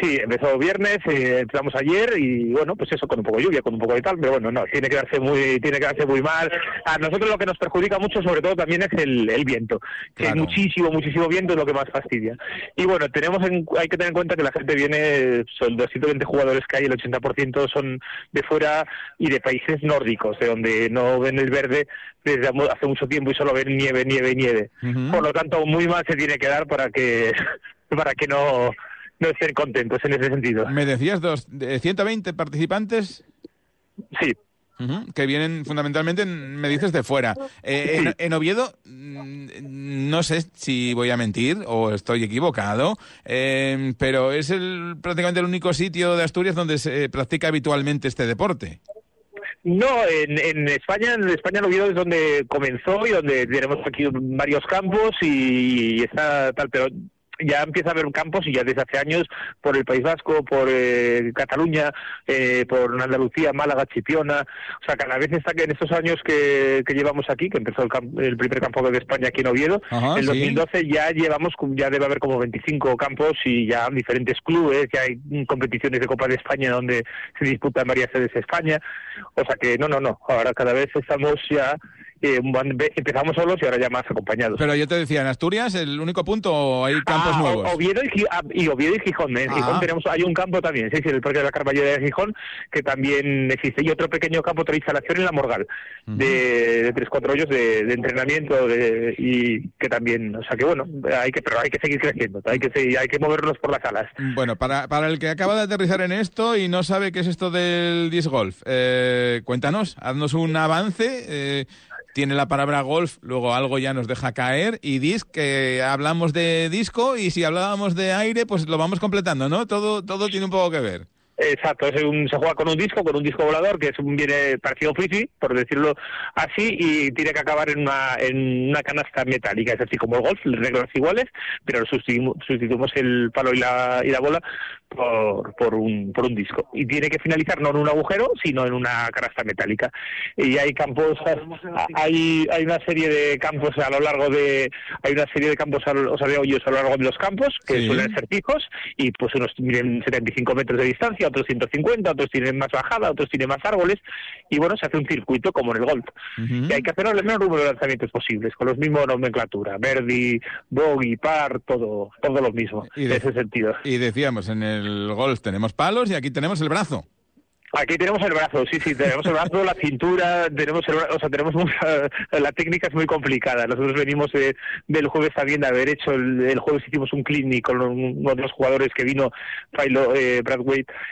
Sí, empezó viernes, eh, empezamos ayer y bueno, pues eso con un poco de lluvia, con un poco de tal, pero bueno, no, tiene que darse muy, tiene que darse muy mal. A nosotros lo que nos perjudica mucho, sobre todo también es el, el viento, que es muchísimo, muchísimo viento es lo que más fastidia. Y bueno, tenemos, hay que tener en cuenta que la gente viene, son 220 jugadores que hay, el 80% son de fuera y de países nórdicos, de donde no ven el verde desde hace mucho tiempo y solo ven nieve, nieve, nieve. Por lo tanto, muy mal se tiene que dar para que, *laughs* para que no no estén contentos en ese sentido. Me decías dos, 120 participantes. Sí. que vienen fundamentalmente, me dices, de fuera. Eh, en, Oviedo, mm, no sé si voy a mentir o estoy equivocado, eh, pero es el, prácticamente el único sitio de Asturias donde se practica habitualmente este deporte. No, en, en España, en España Oviedo es donde comenzó y donde tenemos aquí varios campos y, y está tal, pero ya empieza a haber campos y ya desde hace años por el País Vasco, por eh, Cataluña, eh, por Andalucía, Málaga, Chipiona. O sea, cada vez está que en estos años que, llevamos aquí, que empezó el, primer campo de España aquí en Oviedo, en 2012 ya llevamos, ya debe haber como 25 campos y ya diferentes clubes, ya hay competiciones de Copa de España donde se disputan varias sedes de España. O sea que no, no, no. Ahora cada vez estamos ya eh, empezamos solos y ahora ya más acompañados. Pero yo te decía, en Asturias, ¿el único punto o hay campos ah, nuevos? Oviedo y, ah, y, Oviedo y Gijón. En Gijón ah. tenemos, hay un campo también, sí, sí, el Parque de la Carballera de Gijón, que también existe. Y otro pequeño campo de instalación en la Morgal, de, tres, cuatro hoyos de, entrenamiento de, y que también, o sea que bueno, hay que, pero hay que seguir creciendo, hay que, seguir, hay que movernos por las alas. Bueno, para, para el que acaba de aterrizar en esto y no sabe qué es esto del disc golf, eh, cuéntanos, haznos un avance. Eh, tiene la palabra golf, luego algo ya nos deja caer y disc, que hablamos de disco y si hablábamos de aire, pues lo vamos completando, ¿no? Todo, todo tiene un poco que ver. Exacto, es un, se juega con un disco, con un disco volador, que es un viene parecido frisbee, por decirlo así, y tiene que acabar en una, en una canasta metálica, es así como el golf, reglas iguales, pero sustituimos, sustituimos el palo y la, y la bola por, por, un, por un disco. Y tiene que finalizar no en un agujero, sino en una canasta metálica. Y hay campos, hay, hay una serie de campos a lo largo de, hay una serie de campos, o sea, de hoyos a lo largo de los campos, que suelen ser fijos, y pues unos tienen 75 metros de distancia, otros 150, otros tienen más bajada, otros tienen más árboles, y bueno, se hace un circuito como en el golf. Y hay que hacer el menor número de lanzamientos posibles, con los mismos nomenclatura, verdi, bogey, par, todo, todo lo mismo, en ese sentido. Y decíamos, en el golf tenemos palos y aquí tenemos el brazo. Aquí tenemos el brazo, sí, sí, tenemos el brazo, la cintura, tenemos el o sea, tenemos la técnica es muy complicada. Nosotros venimos del jueves también de haber hecho, el, jueves hicimos un clinic con uno de los jugadores que vino, Philo eh,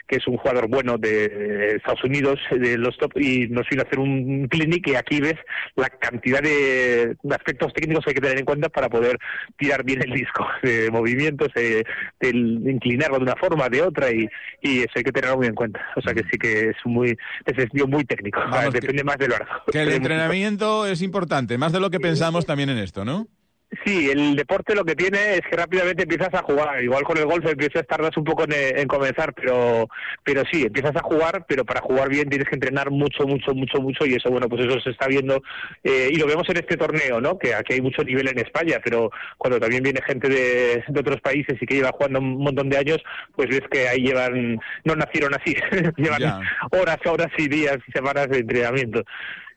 que es un jugador bueno de Estados Unidos, de los top, y nos vino a hacer un clinic y aquí ves la cantidad de, aspectos técnicos que hay que tener en cuenta para poder tirar bien el disco, *laughs* de movimientos, de, inclinarlo de una forma, de otra, y, y eso hay que tenerlo muy en cuenta. O sea que sí que es muy es muy técnico, depende más del brazo. Que el entrenamiento es importante, más de lo que pensamos también en esto, ¿no? Sí, el deporte lo que tiene es que rápidamente empiezas a jugar. Igual con el golf empiezas tardas un poco en, comenzar, pero pero sí, empiezas a jugar, pero para jugar bien tienes que entrenar mucho, mucho, mucho, mucho y eso, bueno, pues eso se está viendo eh, y lo vemos en este torneo, ¿no? Que aquí hay mucho nivel en España, pero cuando también viene gente de, de otros países y que lleva jugando un montón de años, pues ves que ahí llevan, no nacieron así, *laughs* llevan horas, horas y días y semanas de entrenamiento.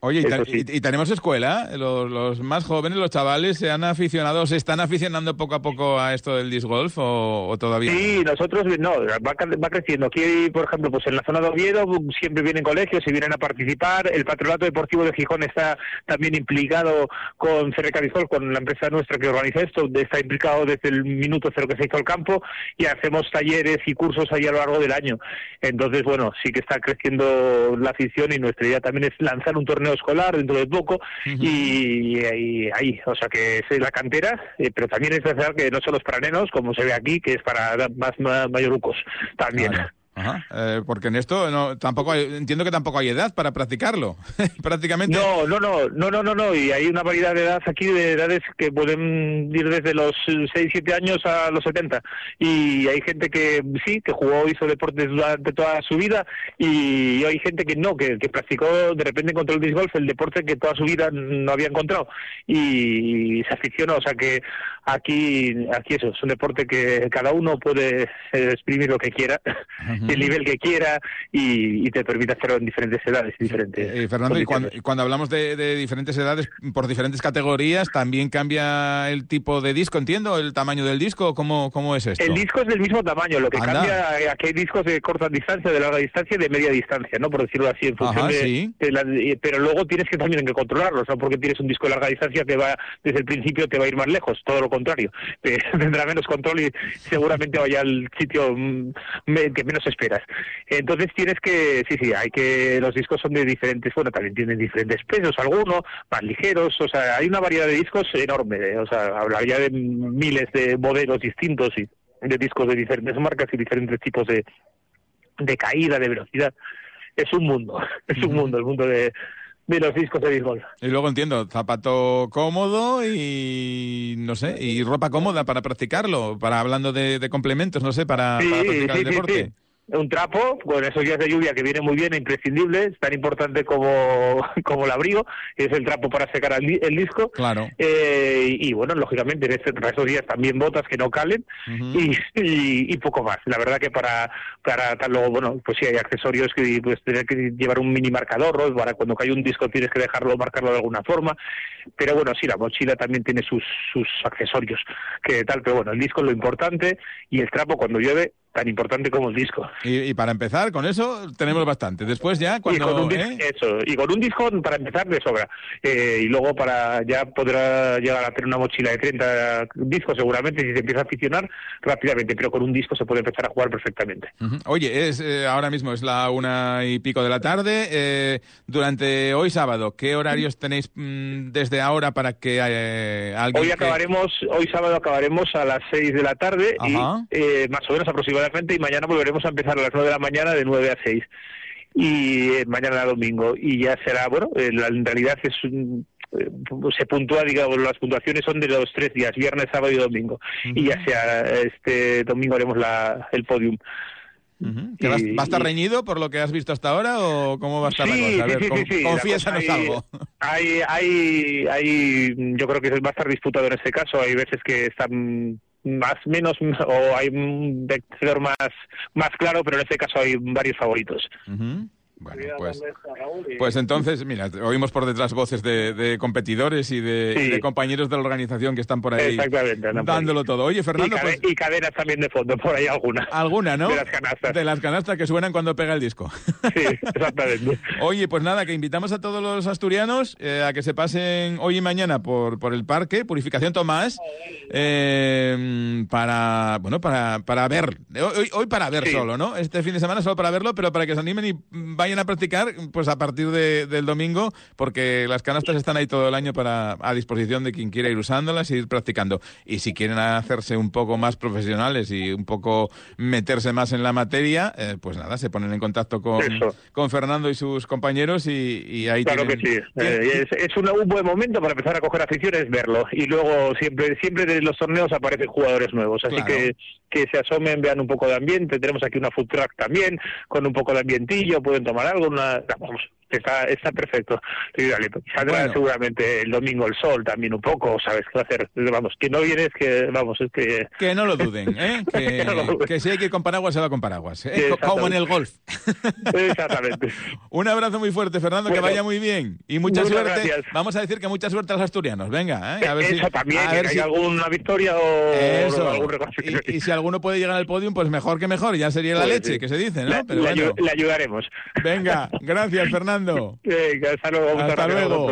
Oye, y, tenemos escuela, los, más jóvenes, los chavales, ¿se han aficionado, se están aficionando poco a poco a esto del disc golf o, todavía? Sí, nosotros, no, va, creciendo. Aquí, por ejemplo, pues en la zona de Oviedo siempre vienen colegios y vienen a participar. El Patronato Deportivo de Gijón está también implicado con CRK Disc con la empresa nuestra que organiza esto, está implicado desde el minuto cero que se hizo el campo y hacemos talleres y cursos ahí a lo largo del año. Entonces, bueno, sí que está creciendo la afición y nuestra idea también es lanzar un torneo escolar dentro de poco y, ahí, o sea que es la cantera, eh, pero también es verdad que no solo es para nenos, como se ve aquí, que es para más, más mayorucos también. Eh, porque en esto no, tampoco entiendo que tampoco hay edad para practicarlo, *laughs* prácticamente. No, no, no, no, no, no, no, y hay una variedad de edades aquí, de edades que pueden ir desde los 6, 7 años a los 70. Y hay gente que sí, que jugó, hizo deportes durante toda su vida, y hay gente que no, que, que practicó, de repente encontró el disc golf, el deporte que toda su vida no había encontrado, y se aficionó, o sea que aquí, aquí eso, es un deporte que cada uno puede eh, exprimir lo que quiera *laughs* el nivel que quiera y, te permite hacerlo en diferentes edades diferentes. Eh, Fernando, y cuando, hablamos de, diferentes edades, por diferentes categorías, ¿también cambia el tipo de disco, entiendo? ¿El tamaño del disco? ¿Cómo, cómo es esto? El disco es del mismo tamaño, lo que cambia, eh, aquí hay discos de corta distancia, de larga distancia y de media distancia, ¿no? Por decirlo así, en función de, Pero luego tienes que también que controlarlo, no porque tienes un disco de larga distancia que va, desde el principio te va a ir más lejos, todo lo contrario. *laughs* tendrá menos control y seguramente vaya al sitio mm, que menos esperas. Entonces tienes que, sí, sí, hay que, los discos son de diferentes, bueno, también tienen diferentes pesos, algunos más ligeros, o sea, hay una variedad de discos enorme, ¿eh? o sea, hablaría de miles de modelos distintos y de discos de diferentes marcas y diferentes tipos de, de caída, de velocidad. Es un mundo, *laughs* es un mundo, el mundo de, de los discos de béisbol. Y luego entiendo, zapato cómodo y no sé, y ropa cómoda para practicarlo, para hablando de, complementos, no sé, para, practicar el deporte un trapo con esos días de lluvia que viene muy bien, e imprescindible, tan importante como, *laughs* como el abrigo, es el trapo para secar el, disco. Claro. Eh, y, bueno, lógicamente en, este, esos días también botas que no calen *laughs* y, y, poco más. La verdad que para, para tal luego, bueno, pues sí hay accesorios que pues tener que llevar un mini marcador, para cuando cae un disco tienes que dejarlo, marcarlo de alguna forma. Pero bueno, sí, la mochila también tiene sus, sus accesorios, que tal, pero bueno, el disco es lo importante y el trapo cuando llueve tan importante como el disco. Y, para empezar, con eso tenemos bastante. Después ya, cuando... Y con un, ¿eh? eso, y con un disco para empezar de sobra. Eh, y luego para ya podrá llegar a tener una mochila de 30 discos seguramente si se empieza a aficionar rápidamente, pero con un disco se puede empezar a jugar perfectamente. Oye, es eh, ahora mismo es la una y pico de la tarde. durante hoy sábado, ¿qué horarios tenéis mm, desde ahora para que alguien... Hoy acabaremos, hoy sábado acabaremos a las 6 de la tarde y más o menos aproximadamente y mañana volveremos a empezar a las 9 de la mañana de 9 a 6 y eh, mañana domingo y ya será bueno eh, en realidad es eh, se puntúa, digamos, las puntuaciones son de los tres días, viernes, sábado y domingo. Y ya sea este domingo haremos la, el podium. ¿Va a estar reñido por lo que has visto hasta ahora o cómo va a estar la cosa? A ver, confiésanos algo. *laughs* Hay, hay, hay, yo creo que va a estar disputado en este caso. Hay veces que están más menos o hay un vector más más claro, pero en este caso hay varios favoritos. Bueno, pues, pues entonces, mira, oímos por detrás voces de, competidores y de, compañeros de la organización que están por ahí dándolo todo. Oye, Fernando... Y, pues cadenas también de fondo, por ahí alguna. Alguna, ¿no? De las canastas. De las canastas que suenan cuando pega el disco. *laughs* Sí, exactamente. Oye, pues nada, que invitamos a todos los asturianos eh, a que se pasen hoy y mañana por, por el parque, Purificación Tomás, eh, para, bueno, para, para ver, hoy, hoy para ver solo, ¿no? Este fin de semana solo para verlo, pero para que se animen y vayan vayan a practicar pues a partir de, del domingo, porque las canastas están ahí todo el año para a disposición de quien quiera ir usándolas y ir practicando. Y si quieren hacerse un poco más profesionales y un poco meterse más en la materia, eh, pues nada, se ponen en contacto con, con Fernando y sus compañeros y, y ahí Claro que sí. Eh, es, un, buen momento para empezar a coger aficiones verlo. Y luego siempre siempre de los torneos aparecen jugadores nuevos. Así que que se asomen, vean un poco de ambiente. Tenemos aquí una food truck también, con un poco de ambientillo, pueden tomar algo, una, vamos, está, está perfecto. Saldrá seguramente el domingo el sol también un poco, ¿sabes qué va a hacer? Vamos, que no vienes, que, vamos, es que... Que no lo duden, ¿eh? *laughs* Que, si hay que ir con paraguas, se va con paraguas. ¿eh? Como en el golf. *laughs* Exactamente. *laughs* un abrazo muy fuerte, Fernando, que vaya muy bien. Y mucha suerte. Vamos a decir que mucha suerte a los asturianos. Venga, ¿eh? A ver Eso si, también, a ver si... hay alguna victoria o, Eso. algún y, y, si alguno puede llegar al podium, pues mejor que mejor. Ya sería la pues leche, que se dice, ¿no? Pero le ayudaremos. Venga, gracias, Fernando. Hasta luego.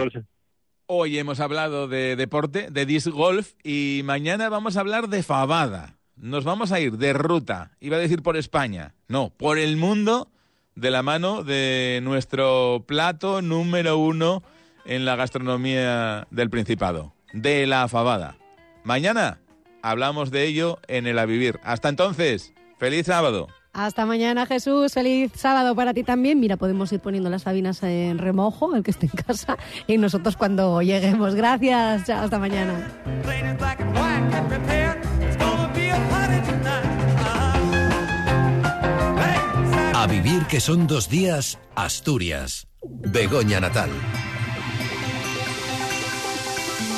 Hoy hemos hablado de deporte, de disc golf, y mañana vamos a hablar de fabada. Nos vamos a ir de ruta, iba a decir por España, no, por el mundo, de la mano de nuestro plato número uno en la gastronomía del Principado, de la fabada. Mañana hablamos de ello en el A Vivir. Hasta entonces, feliz sábado. Hasta mañana, Jesús. Feliz sábado para ti también. Mira, podemos ir poniendo las sabinas en remojo, el que esté en casa, y nosotros cuando lleguemos. Gracias. Hasta mañana. A vivir que son dos días, Asturias. Begoña Natal.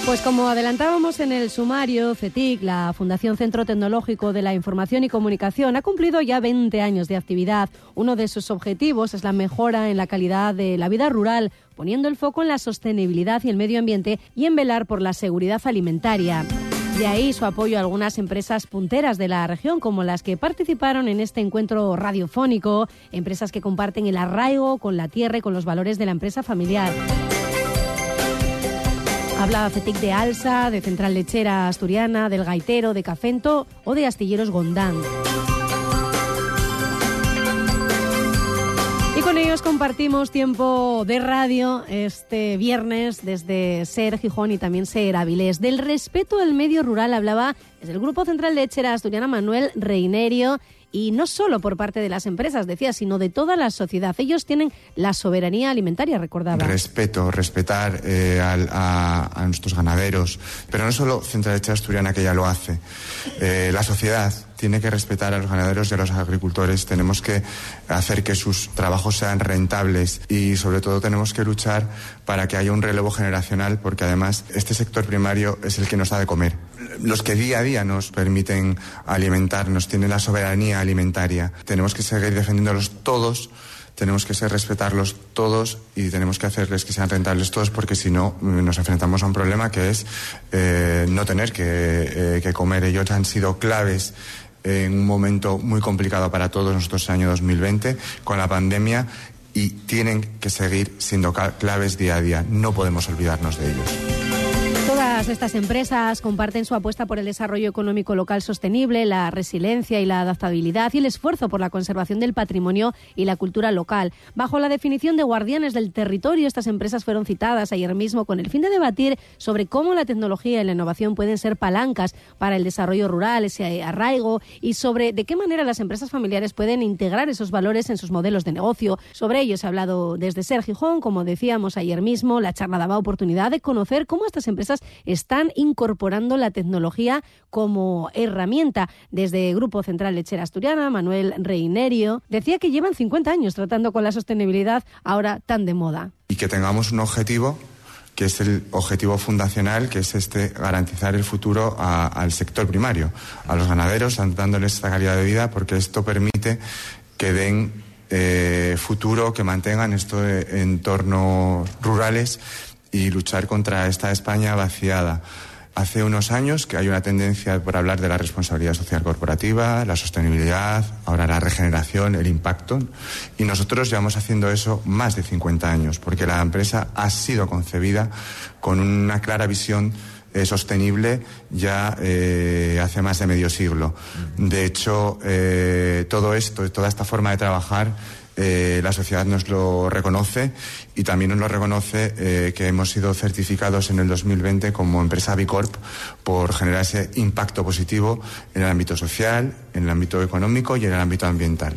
Pues como adelantábamos en el sumario, CETIC, la Fundación Centro Tecnológico de la Información y Comunicación, ha cumplido ya 20 años de actividad. Uno de sus objetivos es la mejora en la calidad de la vida rural, poniendo el foco en la sostenibilidad y el medio ambiente y en velar por la seguridad alimentaria. De ahí su apoyo a algunas empresas punteras de la región, como las que participaron en este encuentro radiofónico, empresas que comparten el arraigo con la tierra y con los valores de la empresa familiar. Habla CETIC de Alsa, de Central Lechera Asturiana, del Gaitero, de Cafento o de Astilleros Gondán. Y con ellos compartimos tiempo de radio este viernes desde Ser Gijón y también Ser Avilés. Del respeto al medio rural hablaba desde el Grupo Central Lechera Asturiana Manuel Reinerio y no solo por parte de las empresas, decía, sino de toda la sociedad. Ellos tienen la soberanía alimentaria, recordaba. Respeto, respetar eh, a, nuestros ganaderos, pero no solo Central Leche Asturiana que ya lo hace, eh, la sociedad tiene que respetar a los ganaderos y a los agricultores, tenemos que hacer que sus trabajos sean rentables y sobre todo tenemos que luchar para que haya un relevo generacional porque además este sector primario es el que nos da de comer. Los que día a día nos permiten alimentarnos, tienen la soberanía alimentaria. Tenemos que seguir defendiéndolos todos tenemos que ser respetarlos todos y tenemos que hacerles que sean rentables todos porque si no mm, nos enfrentamos a un problema que es eh, no tener que, eh, que, comer. Ellos han sido claves en un momento muy complicado para todos nosotros el año 2020 con la pandemia y tienen que seguir siendo claves día a día. No podemos olvidarnos de ellos. Todas estas empresas comparten su apuesta por el desarrollo económico local sostenible, la resiliencia y la adaptabilidad y el esfuerzo por la conservación del patrimonio y la cultura local. Bajo la definición de guardianes del territorio, estas empresas fueron citadas ayer mismo con el fin de debatir sobre cómo la tecnología y la innovación pueden ser palancas para el desarrollo rural, ese arraigo y sobre de qué manera las empresas familiares pueden integrar esos valores en sus modelos de negocio. Sobre ello se ha hablado desde Ser Gijón, como decíamos ayer mismo, la charla daba oportunidad de conocer cómo estas empresas están incorporando la tecnología como herramienta. Desde Grupo Central Lechera Asturiana, Manuel Reinerio decía que llevan 50 años tratando con la sostenibilidad ahora tan de moda. Y que tengamos un objetivo que es el objetivo fundacional, que es este garantizar el futuro al sector primario, a los ganaderos, dándoles esta calidad de vida, porque esto permite que den eh, futuro, que mantengan estos entornos rurales y luchar contra esta España vaciada. Hace unos años que hay una tendencia por hablar de la responsabilidad social corporativa, la sostenibilidad, ahora la regeneración, el impacto. Y nosotros llevamos haciendo eso más de 50 años, porque la empresa ha sido concebida con una clara visión eh, sostenible ya eh, hace más de medio siglo. De hecho, eh, todo esto, toda esta forma de trabajar eh, la sociedad nos lo reconoce y también nos lo reconoce eh, que hemos sido certificados en el 2020 como empresa Bicorp por generar ese impacto positivo en el ámbito social, en el ámbito económico y en el ámbito ambiental.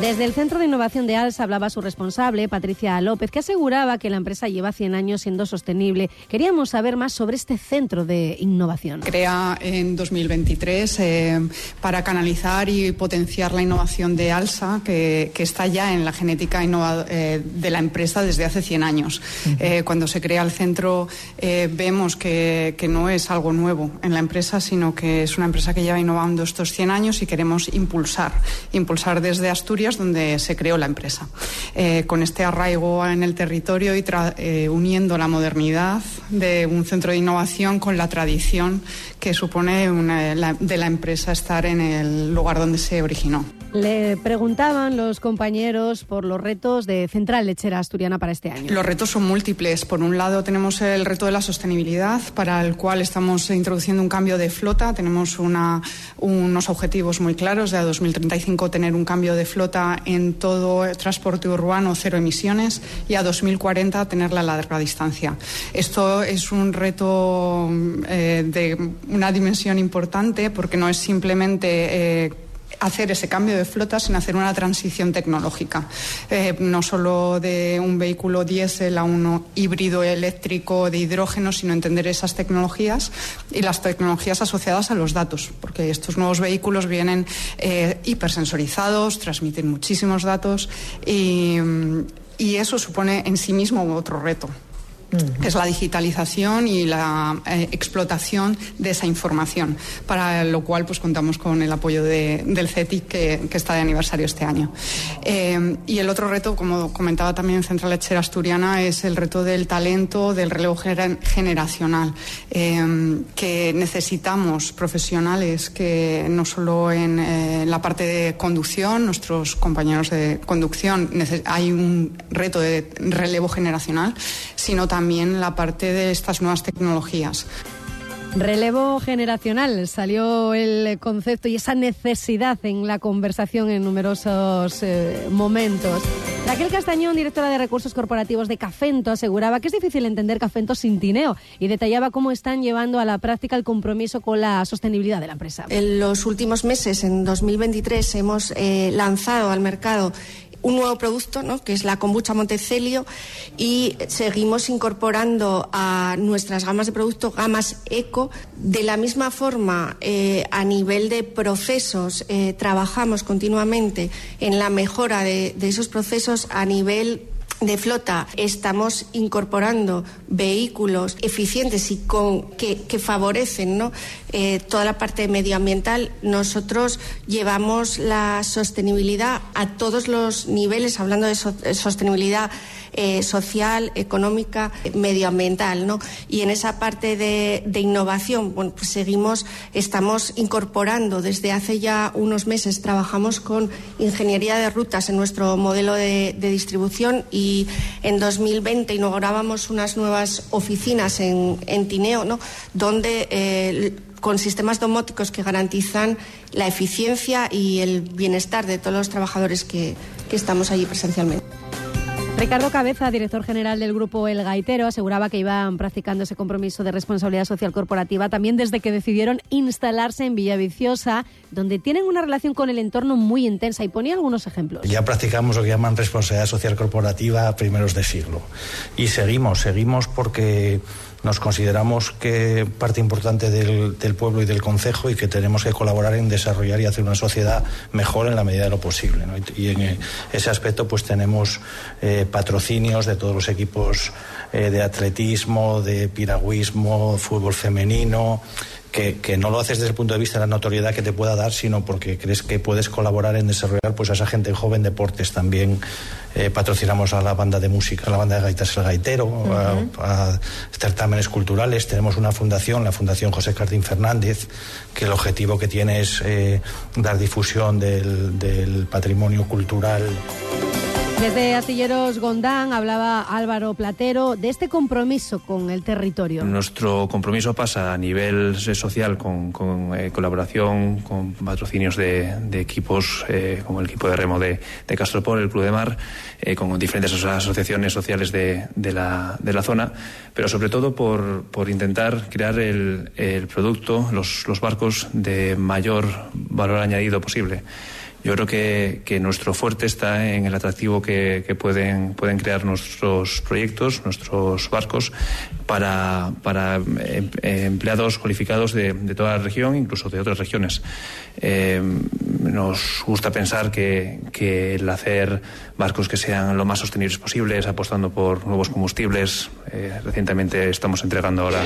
Desde el Centro de Innovación de ALSA hablaba su responsable, Patricia López, que aseguraba que la empresa lleva 100 años siendo sostenible. Queríamos saber más sobre este centro de innovación. Crea en 2023 eh, para canalizar y potenciar la innovación de ALSA, que, está ya en la genética eh, de la empresa desde hace 100 años. Eh, cuando se crea el centro vemos que, que no es algo nuevo en la empresa, sino que es una empresa que lleva innovando estos 100 años y queremos impulsar, impulsar desde Asturias donde se creó la empresa. Eh, con este arraigo en el territorio y eh, uniendo la modernidad de un centro de innovación con la tradición que supone de la empresa estar en el lugar donde se originó. Le preguntaban los compañeros por los retos de Central Lechera Asturiana para este año. Los retos son múltiples. Por un lado tenemos el reto de la sostenibilidad, para el cual estamos introduciendo un cambio de flota. Tenemos unos objetivos muy claros de a 2035 tener un cambio de flota en todo el transporte urbano cero emisiones y a 2040 tenerla a larga distancia. Esto es un reto eh, de una dimensión importante porque no es simplemente eh, hacer ese cambio de flota sin hacer una transición tecnológica, eh, no solo de un vehículo diésel a uno híbrido eléctrico de hidrógeno, sino entender esas tecnologías y las tecnologías asociadas a los datos, porque estos nuevos vehículos vienen eh, hipersensorizados, transmiten muchísimos datos y eso supone en sí mismo otro reto es la digitalización y la eh, explotación de esa información, para lo cual pues contamos con el apoyo del CETIC que, está de aniversario este año. Eh, y el otro reto, como comentaba también Central Lechera Asturiana, es el reto del talento, del relevo generacional, eh, que necesitamos profesionales que no solo en la parte de conducción, nuestros compañeros de conducción, hay un reto de relevo generacional, sino también la parte de estas nuevas tecnologías. Relevo generacional, salió el concepto y esa necesidad en la conversación en numerosos eh, momentos. Raquel Castañón, directora de recursos corporativos de Cafento, aseguraba que es difícil entender Cafento sin Tineo y detallaba cómo están llevando a la práctica el compromiso con la sostenibilidad de la empresa. En los últimos meses, en 2023, hemos eh, lanzado al mercado un nuevo producto, ¿no? que es la kombucha Montecelio, y seguimos incorporando a nuestras gamas de producto gamas eco. De la misma forma, eh, a nivel de procesos, eh, trabajamos continuamente en la mejora de esos procesos a nivel de flota estamos incorporando vehículos eficientes y con, que, favorecen ¿no? Eh, toda la parte medioambiental, nosotros llevamos la sostenibilidad a todos los niveles, hablando de sostenibilidad eh, social, económica, medioambiental, ¿no? Y en esa parte de, innovación, pues seguimos, estamos incorporando desde hace ya unos meses, trabajamos con ingeniería de rutas en nuestro modelo de, distribución y en 2020 inaugurábamos unas nuevas oficinas en, en Tineo, ¿no? donde eh, con sistemas domóticos que garantizan la eficiencia y el bienestar de todos los trabajadores que, que estamos allí presencialmente. Ricardo Cabeza, director general del grupo El Gaitero, aseguraba que iban practicando ese compromiso de responsabilidad social corporativa también desde que decidieron instalarse en Villaviciosa, donde tienen una relación con el entorno muy intensa y ponía algunos ejemplos. Ya practicamos lo que llaman responsabilidad social corporativa a primeros de siglo y seguimos, seguimos porque nos consideramos que parte importante del, del, pueblo y del concejo y que tenemos que colaborar en desarrollar y hacer una sociedad mejor en la medida de lo posible. ¿no? Y, en ese aspecto pues tenemos eh, patrocinios de todos los equipos eh, de atletismo, de piragüismo, fútbol femenino. Que, que, no lo haces desde el punto de vista de la notoriedad que te pueda dar, sino porque crees que puedes colaborar en desarrollar pues, a esa gente joven deportes también eh, patrocinamos a la banda de música, a la banda de gaitas El Gaitero, uh -huh. a, a, certámenes culturales. Tenemos una fundación, la Fundación José Cardín Fernández, que el objetivo que tiene es eh, dar difusión del, del patrimonio cultural. Desde Astilleros Gondán hablaba Álvaro Platero de este compromiso con el territorio. Nuestro compromiso pasa a nivel social con, eh, colaboración, con patrocinios de, equipos eh, como el equipo de remo de, de Castropol, el Club de Mar, eh, con diferentes asociaciones sociales de, la, zona, pero sobre todo por, intentar crear el, el producto, los, los barcos de mayor valor añadido posible. Yo creo que, que, nuestro fuerte está en el atractivo que, que, pueden, pueden crear nuestros proyectos, nuestros barcos, para, para em, empleados cualificados de, de, toda la región, incluso de otras regiones. Eh, nos gusta pensar que, que, el hacer barcos que sean lo más sostenibles posibles, apostando por nuevos combustibles. Eh, recientemente estamos entregando ahora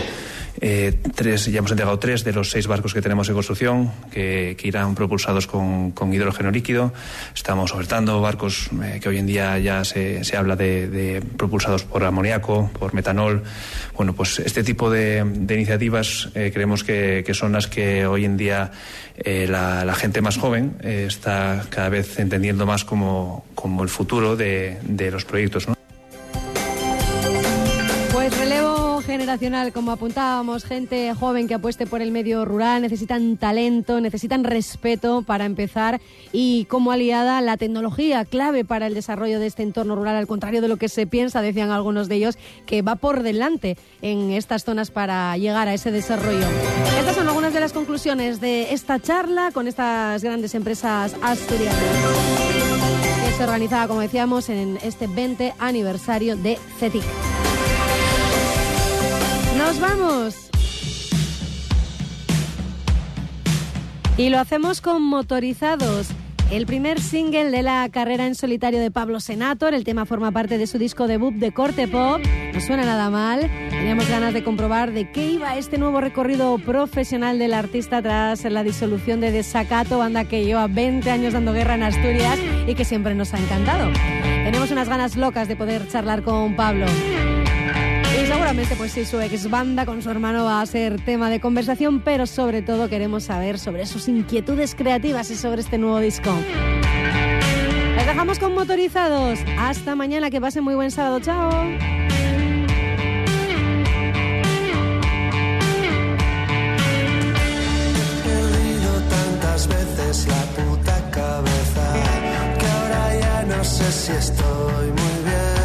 eh, tres, ya hemos entregado tres de los seis barcos que tenemos en construcción, que, irán propulsados con, hidrógeno líquido. Estamos ofertando barcos eh, que hoy en día ya se, se habla de, propulsados por amoníaco, por metanol. Bueno, pues este tipo de, iniciativas eh, creemos que, son las que hoy en día eh, la, la, gente más joven está cada vez entendiendo más como, como el futuro de, de los proyectos. ¿no? Generacional, como apuntábamos, gente joven que apueste por el medio rural, necesitan talento, necesitan respeto para empezar y como aliada la tecnología clave para el desarrollo de este entorno rural, al contrario de lo que se piensa, decían algunos de ellos, que va por delante en estas zonas para llegar a ese desarrollo. Estas son algunas de las conclusiones de esta charla con estas grandes empresas asturianas organizaba, como decíamos, en este 20 aniversario de CETIC. ¡Nos vamos! Y lo hacemos con motorizados. El primer single de la carrera en solitario de Pablo Senator, el tema forma parte de su disco debut de corte pop, no suena nada mal. Teníamos ganas de comprobar de qué iba este nuevo recorrido profesional del artista tras la disolución de Desacato, banda que lleva 20 años dando guerra en Asturias y que siempre nos ha encantado. Tenemos unas ganas locas de poder charlar con Pablo. Seguramente, pues sí, su ex banda con su hermano va a ser tema de conversación, pero sobre todo queremos saber sobre sus inquietudes creativas y sobre este nuevo disco. Les dejamos con motorizados. Hasta mañana, que pasen muy buen sábado. Chao. cabeza que ahora ya no sé si estoy muy bien